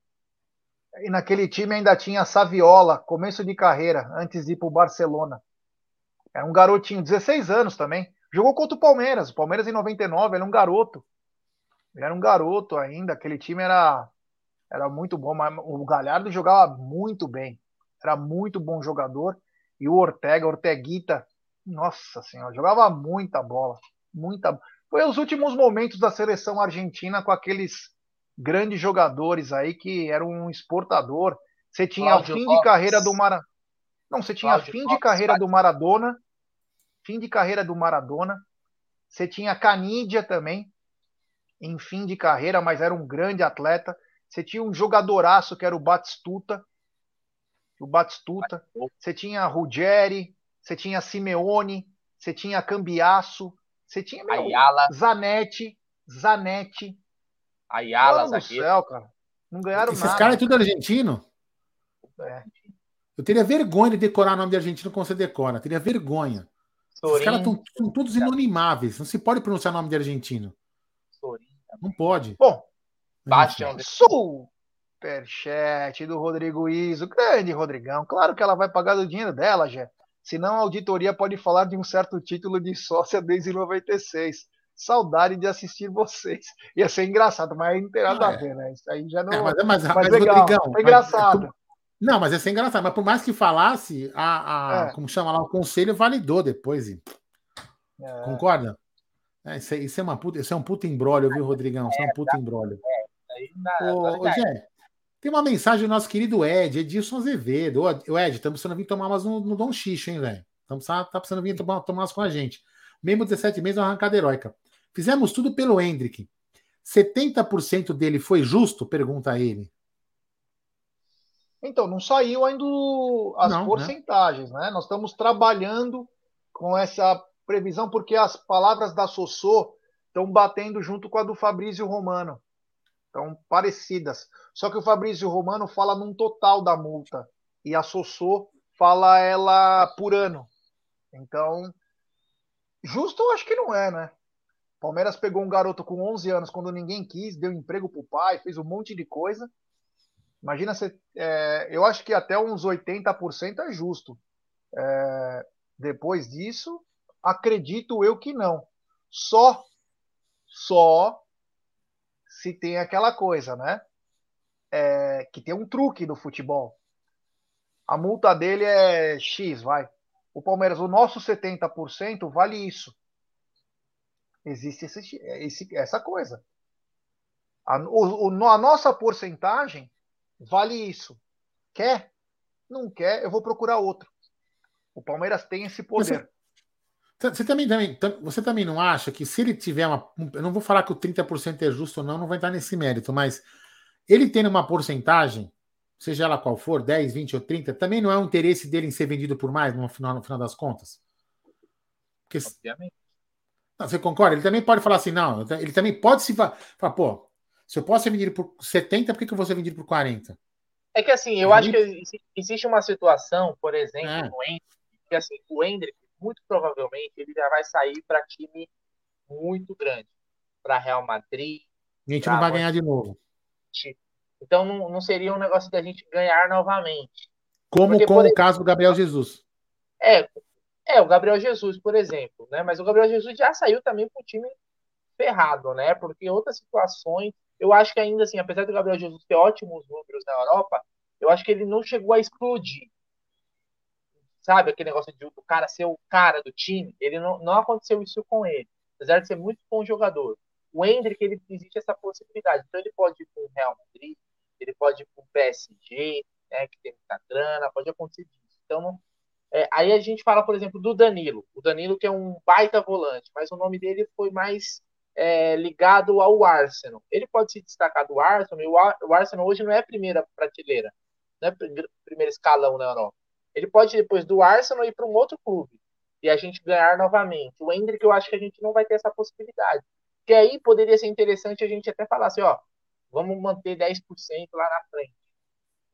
E naquele time ainda tinha Saviola, começo de carreira, antes de ir para o Barcelona. Era um garotinho, 16 anos também. Jogou contra o Palmeiras. O Palmeiras em 99, ele era um garoto. Ele era um garoto ainda. Aquele time era, era muito bom. Mas o Galhardo jogava muito bem. Era muito bom jogador. E o Ortega, Orteguita, nossa senhora, jogava muita bola. Muita. Foi os últimos momentos da seleção argentina com aqueles grandes jogadores aí que eram um exportador. Você tinha Cláudio fim de carreira do Mara. Não, você tinha Cláudio fim de carreira do Maradona, fim de carreira do Maradona. Você tinha Canídia também, em fim de carreira, mas era um grande atleta. Você tinha um jogadoraço que era o Batistuta. O Batistuta. Você tinha Ruggeri, você tinha Simeone, você tinha Cambiaço, você tinha meu, Ayala. Zanetti, Zanetti. Ayala, Mano céu, cara. Não ganharam Esses nada. Esses caras é tudo argentino? É. Eu teria vergonha de decorar o nome de argentino como você decora. Eu teria vergonha. Sorin. Os caras estão todos inanimáveis. Não se pode pronunciar nome de argentino. Sorin. Não pode. Bom, Bastião. Superchat do Rodrigo Iso. Grande Rodrigão. Claro que ela vai pagar do dinheiro dela, Jé. Senão a auditoria pode falar de um certo título de sócia desde 96. Saudade de assistir vocês. Ia ser engraçado, mas aí não tem nada a ver, né? Isso aí já não. É, mas, mas, mas, mas legal, Rodrigão, é engraçado. Não, mas ia ser engraçado. Mas por mais que falasse, a, a é. como chama lá, o conselho validou depois. É. Concorda? É, isso, isso, é uma puta, isso é um puta embrólio, viu, Rodrigão? Isso é um puta embrólio. É, ô, ô, Zé, tem uma mensagem do nosso querido Ed, Edilson Azevedo. Ô, Ed, estamos precisando vir tomar umas no, no Dom Xixo, hein, velho? Estamos tá precisando vir tomar, tomar umas com a gente. Mesmo 17 meses, uma arrancada heróica. Fizemos tudo pelo Hendrick. 70% dele foi justo? Pergunta ele. Então, não saiu ainda as não, né? porcentagens, né? né? Nós estamos trabalhando com essa previsão, porque as palavras da Sossô estão batendo junto com a do Fabrício Romano. Estão parecidas. Só que o Fabrício Romano fala num total da multa. E a Sossô fala ela por ano. Então, justo eu acho que não é, né? Palmeiras pegou um garoto com 11 anos quando ninguém quis, deu emprego pro pai, fez um monte de coisa. Imagina você. É, eu acho que até uns 80% é justo. É, depois disso, acredito eu que não. Só, só se tem aquela coisa, né? É, que tem um truque no futebol. A multa dele é X, vai. O Palmeiras, o nosso 70% vale isso. Existe esse, esse, essa coisa. A, o, a nossa porcentagem vale isso. Quer? Não quer, eu vou procurar outro. O Palmeiras tem esse poder. Você, também, também, você também não acha que se ele tiver uma. Eu não vou falar que o 30% é justo ou não, não vai estar nesse mérito, mas ele tendo uma porcentagem, seja ela qual for, 10, 20 ou 30, também não é um interesse dele em ser vendido por mais no final, no final das contas? Porque, Obviamente. Não, você concorda? Ele também pode falar assim, não, ele também pode se falar, pô, se eu posso ser vendido por 70, por que, que eu vou ser vendido por 40? É que assim, eu acho que existe uma situação, por exemplo, é. no Hendrick, que assim, o Hendrick, muito provavelmente, ele já vai sair para time muito grande. Para Real Madrid. A gente não vai ganhar de novo. Então não, não seria um negócio da gente ganhar novamente. Como Porque, com o caso do Gabriel Jesus. É, É, o Gabriel Jesus, por exemplo, né? Mas o Gabriel Jesus já saiu também com o time ferrado, né? Porque outras situações, eu acho que ainda assim, apesar do Gabriel Jesus ter ótimos números na Europa, eu acho que ele não chegou a explodir. Sabe, aquele negócio de o cara ser o cara do time, ele não, não aconteceu isso com ele. Apesar de ser muito bom jogador. O Hendrick, ele existe essa possibilidade. Então ele pode ir para o Real Madrid, ele pode ir para o PSG, né, que tem muita grana, pode acontecer disso. Então, é, aí a gente fala, por exemplo, do Danilo. O Danilo que é um baita volante, mas o nome dele foi mais é, ligado ao Arsenal. Ele pode se destacar do Arsenal, e o Arsenal hoje não é a primeira prateleira, não é primeiro escalão na Europa. Ele pode, depois do Arsenal, ir para um outro clube e a gente ganhar novamente. O Hendrick, eu acho que a gente não vai ter essa possibilidade. Que aí poderia ser interessante a gente até falar assim, ó, vamos manter 10% lá na frente.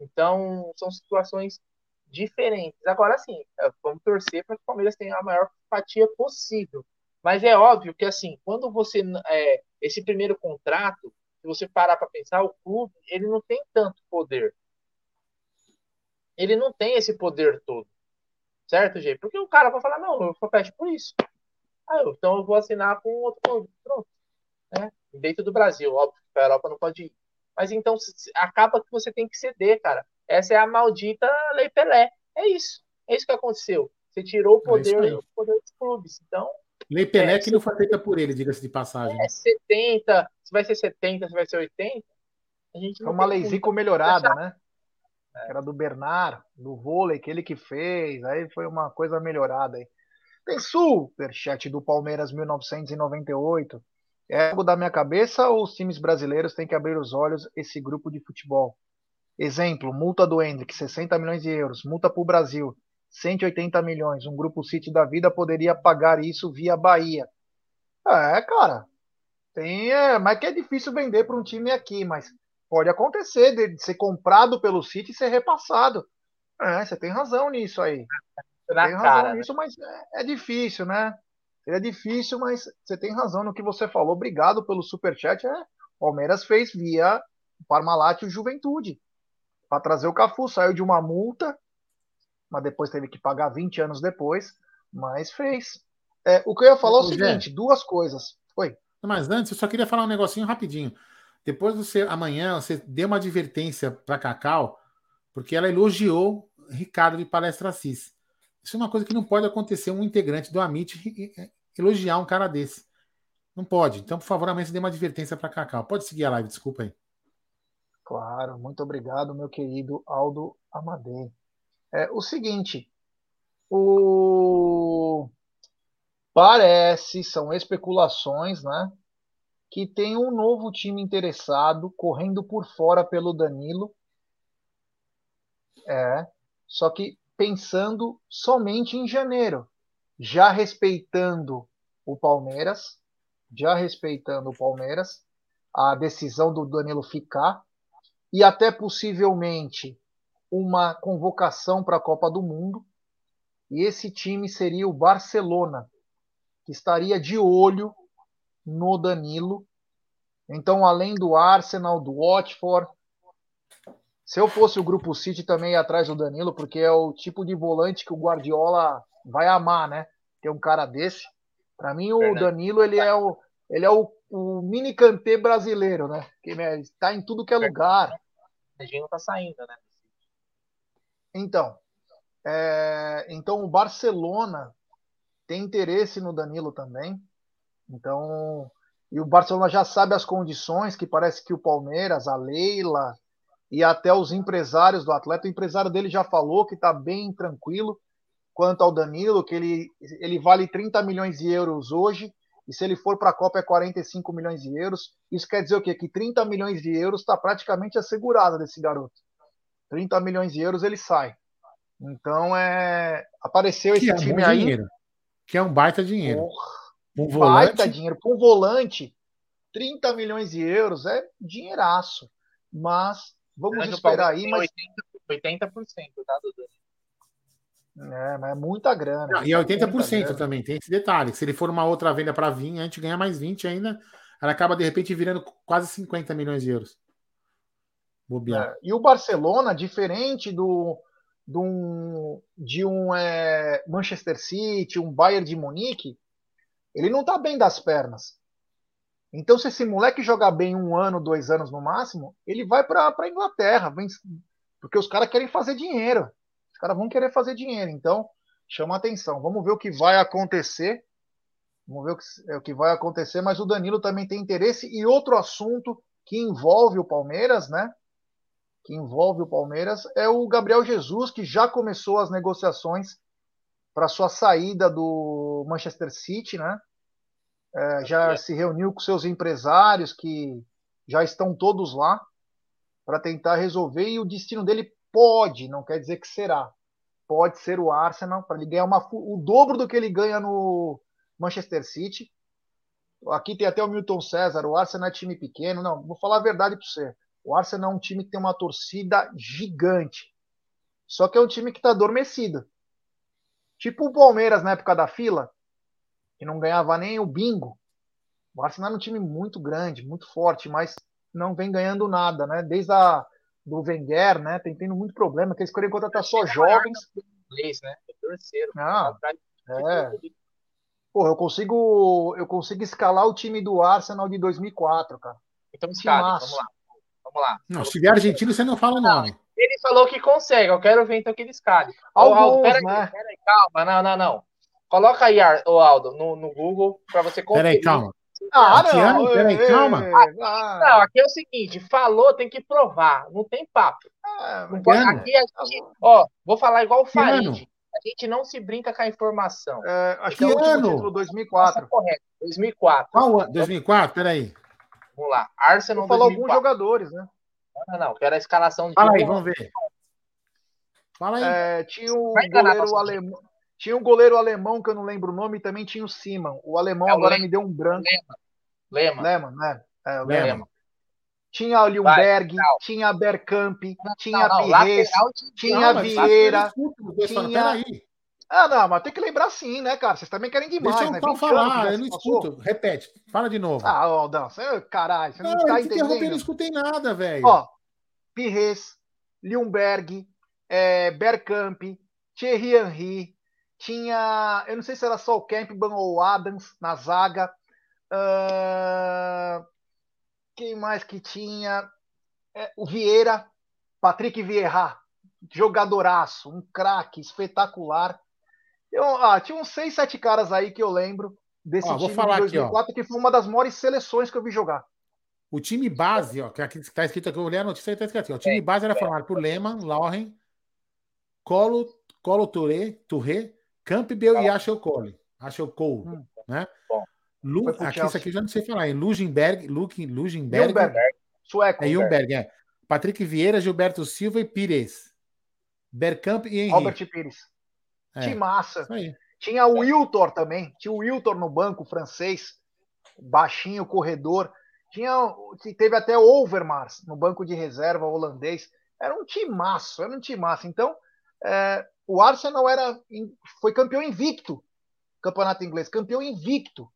Então, são situações diferentes. Agora sim, é, vamos torcer para que o Palmeiras tenha a maior fatia possível. Mas é óbvio que assim, quando você é, esse primeiro contrato, se você parar para pensar, o clube ele não tem tanto poder. Ele não tem esse poder todo, certo, gente? Porque o cara vai falar não, eu fecho por isso. Ah, então eu vou assinar com outro clube, pronto, né? Dentro do Brasil, óbvio que a Europa não pode ir. Mas então acaba que você tem que ceder, cara. Essa é a maldita Lei Pelé. É isso. É isso que aconteceu. Você tirou o é poder, é o poder dos clubes. Então. Lei Pelé é, que não foi feita por ele, diga-se de passagem. É 70, se vai ser 70, se vai ser 80. A gente é uma leizico melhorada, né? É. Era do Bernard, do vôlei, que ele que fez. Aí foi uma coisa melhorada aí. Tem superchat do Palmeiras 1998. É algo da minha cabeça ou os times brasileiros têm que abrir os olhos esse grupo de futebol? Exemplo, multa do Hendrick, 60 milhões de euros. Multa para o Brasil, 180 milhões. Um grupo City da vida poderia pagar isso via Bahia. É, cara. Tem, é, mas que é difícil vender para um time aqui, mas pode acontecer de ser comprado pelo City e ser repassado. É, você tem razão nisso aí. Na tem cara, razão né? nisso, mas é, é difícil, né? É difícil, mas você tem razão no que você falou. Obrigado pelo superchat. É, Palmeiras fez via Parmalat e Juventude para trazer o Cafu. Saiu de uma multa, mas depois teve que pagar 20 anos depois, mas fez. É, o que eu ia falar é o seguinte: duas coisas. Oi. Mas antes, eu só queria falar um negocinho rapidinho. Depois você, amanhã, você deu uma advertência para Cacau, porque ela elogiou Ricardo de Palestra Assis. Isso é uma coisa que não pode acontecer um integrante do Amit elogiar um cara desse. Não pode. Então, por favor, amanhã você dê uma advertência para Cacau. Pode seguir a live, desculpa aí. Claro, muito obrigado, meu querido Aldo Amadei. É o seguinte, o parece, são especulações, né, que tem um novo time interessado correndo por fora pelo Danilo. É, só que pensando somente em janeiro, já respeitando o Palmeiras, já respeitando o Palmeiras, a decisão do Danilo ficar e até possivelmente uma convocação para a Copa do Mundo. E esse time seria o Barcelona, que estaria de olho no Danilo. Então, além do Arsenal, do Watford, se eu fosse o Grupo City também ia atrás do Danilo, porque é o tipo de volante que o Guardiola vai amar, né? Ter um cara desse. Para mim, o Danilo ele é o, ele é o o mini cantê brasileiro, né? Que está em tudo que é lugar. O Serginho tá saindo, né? Então, é, então o Barcelona tem interesse no Danilo também. Então, e o Barcelona já sabe as condições que parece que o Palmeiras, a Leila e até os empresários do atleta, o empresário dele já falou que está bem tranquilo quanto ao Danilo, que ele, ele vale 30 milhões de euros hoje e se ele for para a Copa é 45 milhões de euros. Isso quer dizer o quê? Que 30 milhões de euros está praticamente assegurado desse garoto. 30 milhões de euros ele sai. Então é apareceu que esse é time aí dinheiro. que é um baita dinheiro. Porra, um volante... baita dinheiro com um volante 30 milhões de euros é dinheiraço. Mas vamos esperar aí, mas 80%, 80% tá, Dudu? É, mas é muita grana. e é 80% grana. também, tem esse detalhe. Se ele for uma outra venda para vir, a gente ganha mais 20 ainda. Ela acaba de repente virando quase 50 milhões de euros. É, e o Barcelona, diferente do, de um, de um é, Manchester City, um Bayern de Munique, ele não tá bem das pernas. Então, se esse moleque jogar bem um ano, dois anos no máximo, ele vai para a Inglaterra, porque os caras querem fazer dinheiro. Os caras vão querer fazer dinheiro. Então, chama atenção. Vamos ver o que vai acontecer. Vamos ver o que, é, o que vai acontecer. Mas o Danilo também tem interesse. E outro assunto que envolve o Palmeiras, né? Que envolve o Palmeiras é o Gabriel Jesus, que já começou as negociações para sua saída do Manchester City, né? É, já se reuniu com seus empresários que já estão todos lá para tentar resolver e o destino dele pode, não quer dizer que será, pode ser o Arsenal para ele ganhar uma, o dobro do que ele ganha no Manchester City. Aqui tem até o Milton César, o Arsenal é time pequeno. Não, vou falar a verdade para você. O Arsenal é um time que tem uma torcida gigante. Só que é um time que está adormecido. Tipo o Palmeiras na época da fila, que não ganhava nem o bingo. O Arsenal é um time muito grande, muito forte, mas não vem ganhando nada, né? Desde a do Wenger, né? Tem tendo muito problema, que eles querem contratar só jovens. Inglês, né? É terceiro. Ah, é. Porra, eu consigo, eu consigo escalar o time do Arsenal de 2004, cara. Então escale, vamos lá. Vamos lá. Não, se vier argentino, você não fala o nome. Ele falou que consegue, eu quero ver então que ele escale. Alguns, pera né? aí, pera aí, calma, não, não, não. Coloca aí, o Aldo, no, no Google, para você conferir. Peraí, calma. Ah, não, peraí, calma. ei, ah, Não, aqui é o seguinte, falou, tem que provar, não tem papo. ah, Não pode- aqui a gente, ó, vou falar igual o. Farid. A gente não se brinca com a informação. é, acho que Que é o ano? título Essa 2004. é correto. 2004. Qual ano? 2004? Peraí. Vamos lá. Arsenal falar alguns 2004. jogadores, né? Não, não, quero a escalação de Fala aí, vamos ver. Fala aí. É, tinha Vai enganar goleiro alemão. Tinha um goleiro alemão que eu não lembro o nome e também tinha o Simon. O alemão É agora Lehmann. me deu um branco. Lema. Lehmann, né? É, o Lehmann. Lehmann. Tinha o Ljungberg, Vai, tinha Bergkamp, Não, tinha não, Pires, tinha Não, mas Vieira. eu tinha-. Ah, não, mas tem que lembrar sim, né, cara? Vocês também querem demais, Deixa né? eu só 20 anos que falar, já eu se não passou. escuto. Repete, fala de novo. Ah, Aldão, você, caralho, você não, não, tá eu te interrompi, eu não entendendo. escutei nada, velho. Ó, Pires, Ljungberg, é, Bergkamp, Thierry Henry, tinha, eu não sei se era só o Campbell ou o Adams na zaga. Ah, quem mais que tinha? É, o Vieira, Patrick Vieira, jogadoraço, um craque espetacular. Eu, ah, tinha uns seis, sete caras aí que eu lembro desse Ó, vou time falar de aqui, ó. 2004 que foi uma das maiores seleções que eu vi jogar. O time base, ó, que aqui está escrito aqui, eu olhei a notícia e está escrito aqui. ó, O time base era formado por Lehmann, Lauren, Colo, Colo Touré, Touré, Campbell e Ashel Cole. Ashel Cole, Hum. né? Bom. Lu, aqui, isso aqui eu já não sei falar. Em Lugenberg, Luke, Lugenberg, sueco. é Ljungberg, é. Patrick Vieira, Gilberto Silva e Pires. Bergkamp e Henry. Albert Pires. É, Que massa. Tinha o Wiltor também. Tinha o Wiltor no banco francês. Baixinho, corredor. Tinha, teve até Overmars no banco de reserva holandês. Era um timaço, era um timaço. Então, é, o Arsenal era, foi campeão invicto. Campeonato inglês, campeão invicto.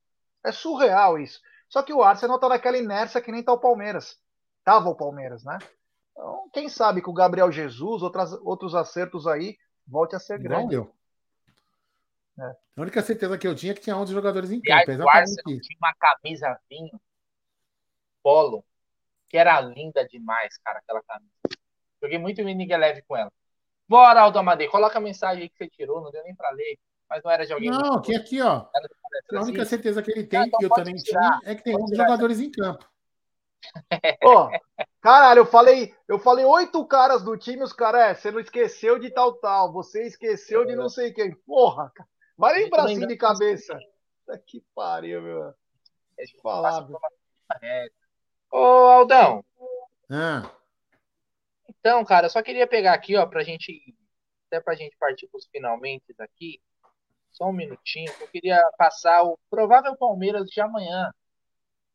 É surreal isso. Só que o Arsenal tá naquela inércia que nem tá o Palmeiras. Tava o Palmeiras, né? Então, quem sabe que o Gabriel Jesus, outras, outros acertos aí, volte a ser grande. eu. É. A única certeza que eu tinha é que tinha 11 jogadores em E aí campo. o Arsenal isso. tinha uma camisa vinho, polo, que era linda demais, cara, aquela camisa. Joguei muito Miguel Leve com ela. Bora, Aldo Amadei, coloca a mensagem aí que você tirou, não deu nem pra ler, mas não era de alguém. Não, aqui, aqui, ó. A única Francisco. certeza que ele tem, Ah, então que eu também tirar. tinha, é que tem Pode 11 tirar. jogadores em campo. Ó, caralho, eu falei, eu falei oito caras do time, os caras, é, você não esqueceu de tal tal, você esqueceu de não sei quem. Porra, cara. vai lembrar assim de cabeça. Puta Que pariu, meu. É de falar. Ô, Aldão, Ah, então, cara, eu só queria pegar aqui, ó, pra gente, até pra gente partir pros finalmente aqui, só um minutinho, eu queria passar o provável Palmeiras de amanhã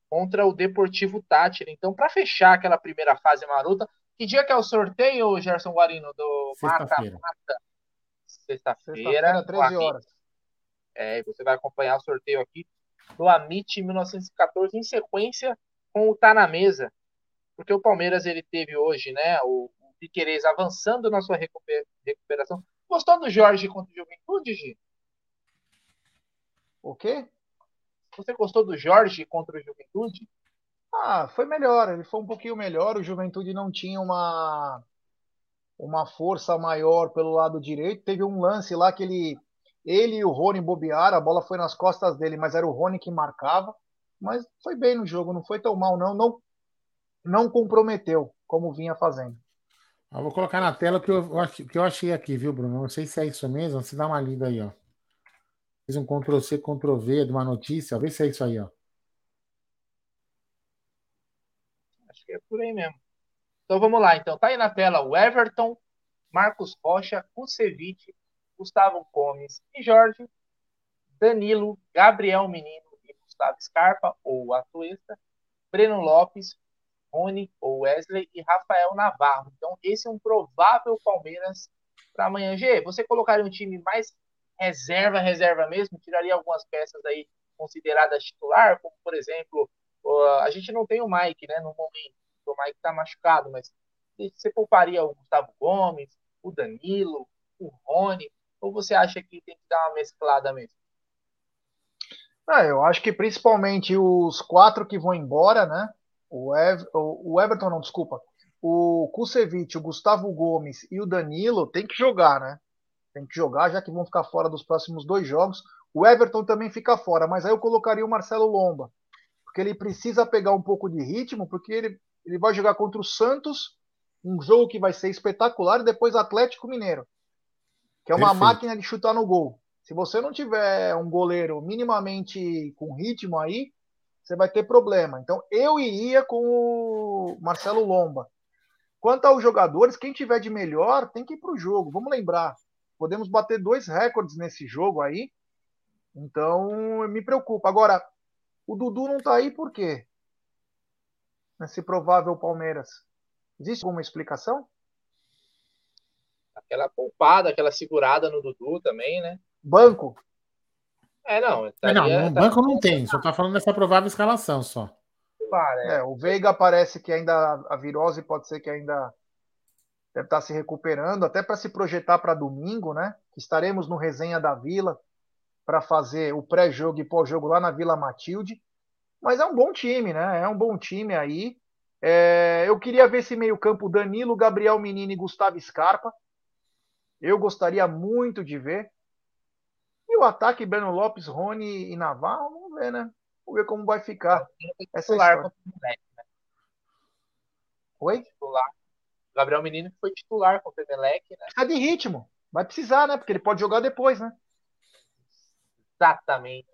contra o Deportivo Tátira. Então, pra fechar aquela primeira fase marota, que dia que é o sorteio, Gerson Guarino, do Sexta-feira. mata-mata? Sexta-feira, Sexta-feira, 13 o Amit- horas. É, e você vai acompanhar o sorteio aqui do Amit 1914 em sequência com o Tá na Mesa. Porque o Palmeiras ele teve hoje, né, o, o Piqueires avançando na sua recuperação. Gostou do Jorge contra o Juventude, Gi? O quê? Você gostou do Jorge contra o Juventude? Ah, foi melhor. Ele foi um pouquinho melhor. O Juventude não tinha uma uma força maior pelo lado direito. Teve um lance lá que ele ele e o Rony bobearam, a bola foi nas costas dele, mas era o Rony que marcava. Mas foi bem no jogo, não foi tão mal, não. Não, não comprometeu, como vinha fazendo. Eu vou colocar na tela o que eu, que eu achei aqui, viu, Bruno? Não sei se é isso mesmo. Você dá uma lida aí, ó. Fiz um Ctrl C, Ctrl V de uma notícia. Vê se é isso aí, ó. Acho que é por aí mesmo. Então vamos lá. Então tá aí na tela o Everton, Marcos Rocha, Kusevich, Gustavo Gomes e Jorge, Danilo, Gabriel Menino e Gustavo Scarpa ou Atuesta, Breno Lopes, Rony ou Wesley e Rafael Navarro. Então, esse é um provável Palmeiras para amanhã. G, você colocaria um time mais reserva, reserva mesmo? Tiraria algumas peças aí consideradas titular, como por exemplo, a gente não tem o Mike, né, no momento. O Mike está machucado, mas você pouparia o Gustavo Gomes, o Danilo, o Rony, ou você acha que tem que dar uma mesclada mesmo? Ah, eu acho que principalmente os quatro que vão embora, né? O, Ev o Everton, não, desculpa. O Kusevich, o Gustavo Gomes e o Danilo tem que jogar, né? Tem que jogar, já que vão ficar fora dos próximos dois jogos. O Everton também fica fora, mas aí eu colocaria o Marcelo Lomba, porque ele precisa pegar um pouco de ritmo, porque ele, ele vai jogar contra o Santos, um jogo que vai ser espetacular, e depois Atlético Mineiro, que é uma Perfeito. máquina de chutar no gol. Se você não tiver um goleiro minimamente com ritmo aí, você vai ter problema. Então, eu iria com o Marcelo Lomba. Quanto aos jogadores, quem tiver de melhor tem que ir para o jogo. Vamos lembrar, podemos bater dois recordes nesse jogo aí. Então, me preocupa. Agora, o Dudu não está aí por quê? Nesse provável Palmeiras. Existe alguma explicação? Aquela poupada, aquela segurada no Dudu também, né? Banco. É, não. Estaria, não, no banco não tem, só tá falando dessa provável escalação só. É, o Veiga parece que ainda a virose pode ser que ainda deve estar tá se recuperando, até para se projetar para domingo, né? Estaremos no Resenha da Vila para fazer o pré-jogo e pós-jogo lá na Vila Matilde. Mas é um bom time, né? É um bom time aí. É, eu queria ver esse meio-campo Danilo, Gabriel Menino e Gustavo Scarpa. Eu gostaria muito de ver o ataque Breno Lopes, Rony e Navarro, vamos ver, né? Vamos ver como vai ficar essa história. Né? Oi? Titular. Gabriel Menino foi titular com o Emelec, né? Precisa de ritmo. Vai precisar, né? Porque ele pode jogar depois, né? Exatamente,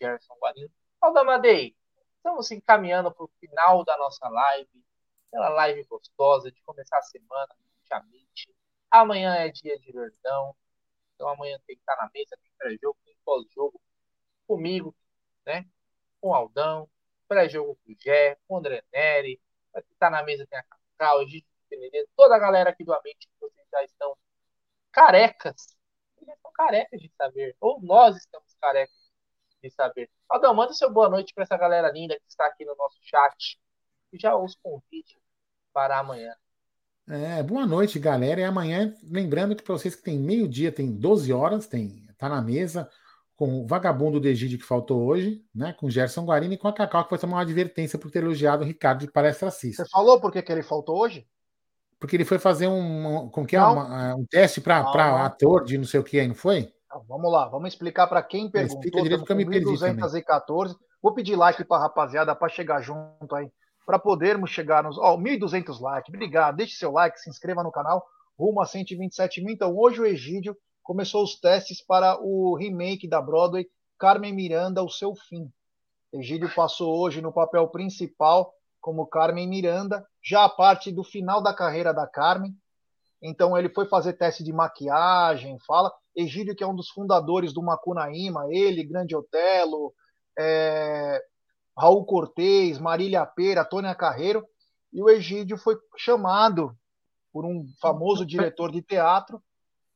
Gerson Guarino. Aldamadei, estamos encaminhando para o final da nossa live. Aquela live gostosa de começar a semana, justamente. Amanhã é dia de Verdão. Então amanhã tem que estar na mesa, tem pré-jogo, tem pós-jogo comigo, né? Com o Aldão, pré-jogo com o Jé, com o André Neri, vai estar na mesa tem a Cacau, gente Benedetto, toda a galera aqui do Ambiente que vocês já estão carecas. Eles estão carecas de saber, ou nós estamos carecas de saber. Aldão, manda seu boa noite para essa galera linda que está aqui no nosso chat e já os convite para amanhã. É, boa noite, galera. E amanhã, lembrando que para vocês que tem meio-dia, tem 12 horas, tem tá na mesa com o vagabundo do Egídio que faltou hoje, né? Com Gerson Guarino e com a Cacau, que foi tomar uma advertência por ter elogiado o Ricardo de palestra Você falou por que, que ele faltou hoje? Porque ele foi fazer um, como que é, uma, um teste para ator de não sei o que aí, não foi? Então, vamos lá, vamos explicar para quem perguntou. Explica direito que eu me perdi 214. Vou pedir like para rapaziada para chegar junto aí para podermos chegar nos oh, 1.200 likes. Obrigado, deixe seu like, se inscreva no canal, rumo a 127 mil. Então, hoje o Egídio começou os testes para o remake da Broadway, Carmen Miranda, O Seu Fim. Egídio passou hoje no papel principal como Carmen Miranda, já a parte do final da carreira da Carmen. Então ele foi fazer teste de maquiagem, fala. Egídio, que é um dos fundadores do Macunaíma, ele, Grande Otelo, é, Raul Cortez, Marília Pera, Tônia Carreiro, e o Egídio foi chamado por um famoso diretor de teatro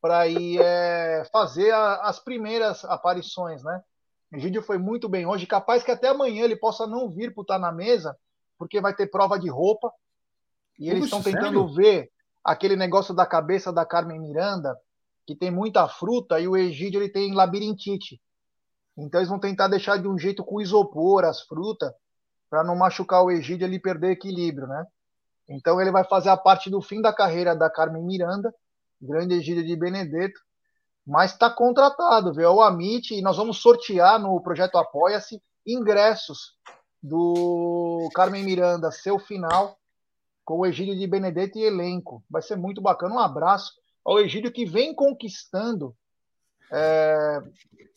para ir é, fazer a, as primeiras aparições, né? O Egídio foi muito bem hoje, capaz que até amanhã ele possa não vir para estar na mesa, porque vai ter prova de roupa, e eles estão tentando sério? ver aquele negócio da cabeça da Carmen Miranda, que tem muita fruta, e o Egídio ele tem labirintite. Então eles vão tentar deixar de um jeito com isopor as frutas, para não machucar o Egídio e ele perder equilíbrio, né? Então ele vai fazer a parte do fim da carreira da Carmen Miranda, grande Egídio de Benedetto, mas está contratado, viu? É o Amit, e nós vamos sortear no projeto Apoia-se ingressos do Carmen Miranda, seu final, com o Egídio de Benedetto e elenco. Vai ser muito bacana. Um abraço ao Egídio que vem conquistando. É,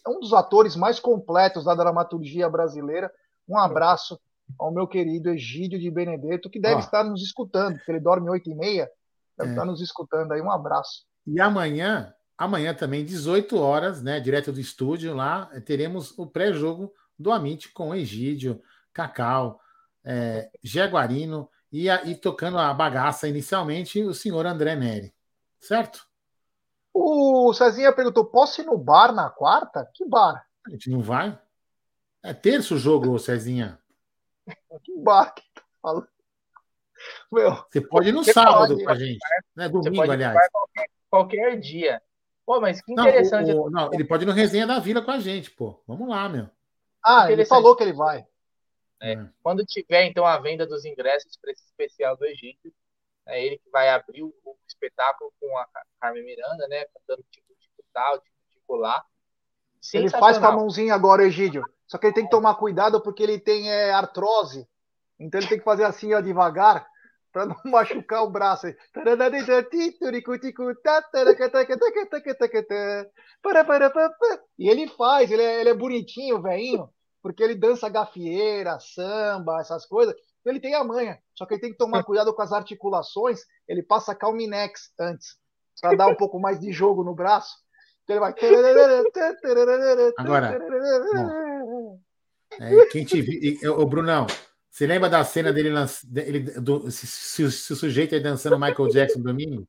é um dos atores mais completos da dramaturgia brasileira. Um abraço ao meu querido Egídio de Benedetto, que deve estar nos escutando, porque ele dorme 8 e meia. Deve é. estar nos escutando aí. Um abraço. E amanhã, amanhã também, 18 horas, né, direto do estúdio, lá teremos o pré-jogo do Amit com Egídio, Cacau, é, Jaguarino e, a, e tocando a bagaça inicialmente o senhor André Neri. Certo? O Cezinha perguntou: posso ir no bar na quarta? Que bar? A gente não vai? É terço o jogo, Cezinha. Que bar que tá falando? Meu, você pode ir no sábado pode, com a gente. Né? Domingo, aliás. Qualquer, qualquer, dia. Pô, mas que interessante. Não, o, o, não, ele pode ir no resenha da vila com a gente, pô. Vamos lá, meu. Ah, ele falou que ele vai. É, hum. Quando tiver, então, a venda dos ingressos para esse especial do Egito, é ele que vai abrir o, o espetáculo com a Carmen Miranda, né? Cantando tipo, tipo tal, tipo, tipo lá. Ele faz com a mãozinha agora, Egídio. Só que ele tem que tomar cuidado porque ele tem é, artrose. Então ele tem que fazer assim, ó, devagar, para não machucar o braço. E ele faz, ele é, ele é bonitinho, velhinho porque ele dança gafieira, samba, essas coisas. Então ele tem a manha, só que ele tem que tomar cuidado com as articulações. Ele passa Calminex antes, para dar um pouco mais de jogo no braço. Então ele vai. Agora, é, quem te o Brunão, você lembra da cena dele, ele, do, se, se, se, o sujeito aí dançando Michael Jackson domingo?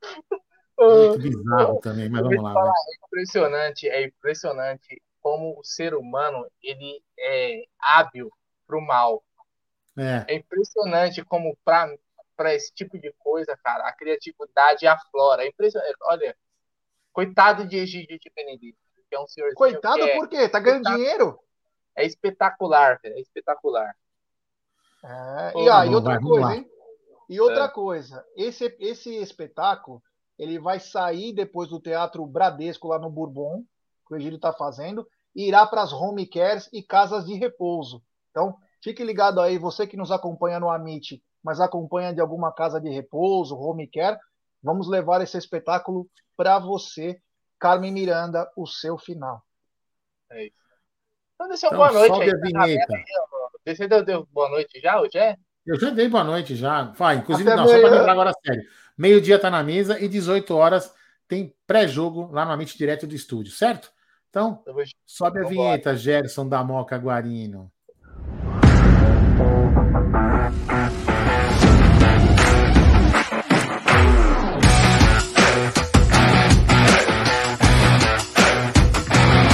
Muito bizarro também, mas vamos lá. Falar, é impressionante, é impressionante como o ser humano ele é hábil para o mal. É. é impressionante como para esse tipo de coisa, cara, a criatividade aflora. É impressionante. Olha, coitado de Egídio de Benedito, que é um senhor. Coitado é, por quê? Tá ganhando dinheiro? É espetacular, é espetacular. É, e, ah, e outra coisa, hein? E outra é. coisa, esse, esse espetáculo ele vai sair depois do Teatro Bradesco lá no Bourbon, que o Egílio está fazendo, irá para as home cares e casas de repouso. Então, fique ligado aí, você que nos acompanha no Amit, mas acompanha de alguma casa de repouso, home care, vamos levar esse espetáculo para você, Carmen Miranda, o seu final. É isso. Então, deixa então, boa noite aí. A vinheta. Você deu, deu boa noite já, o Jé? Eu já dei boa noite já. Vai, inclusive, não, só para lembrar agora sério. Meio-dia está na mesa e 18 horas tem pré-jogo lá no Amit direto do estúdio, certo? Então, sobe a vinheta, Gerson da Moca Guarino.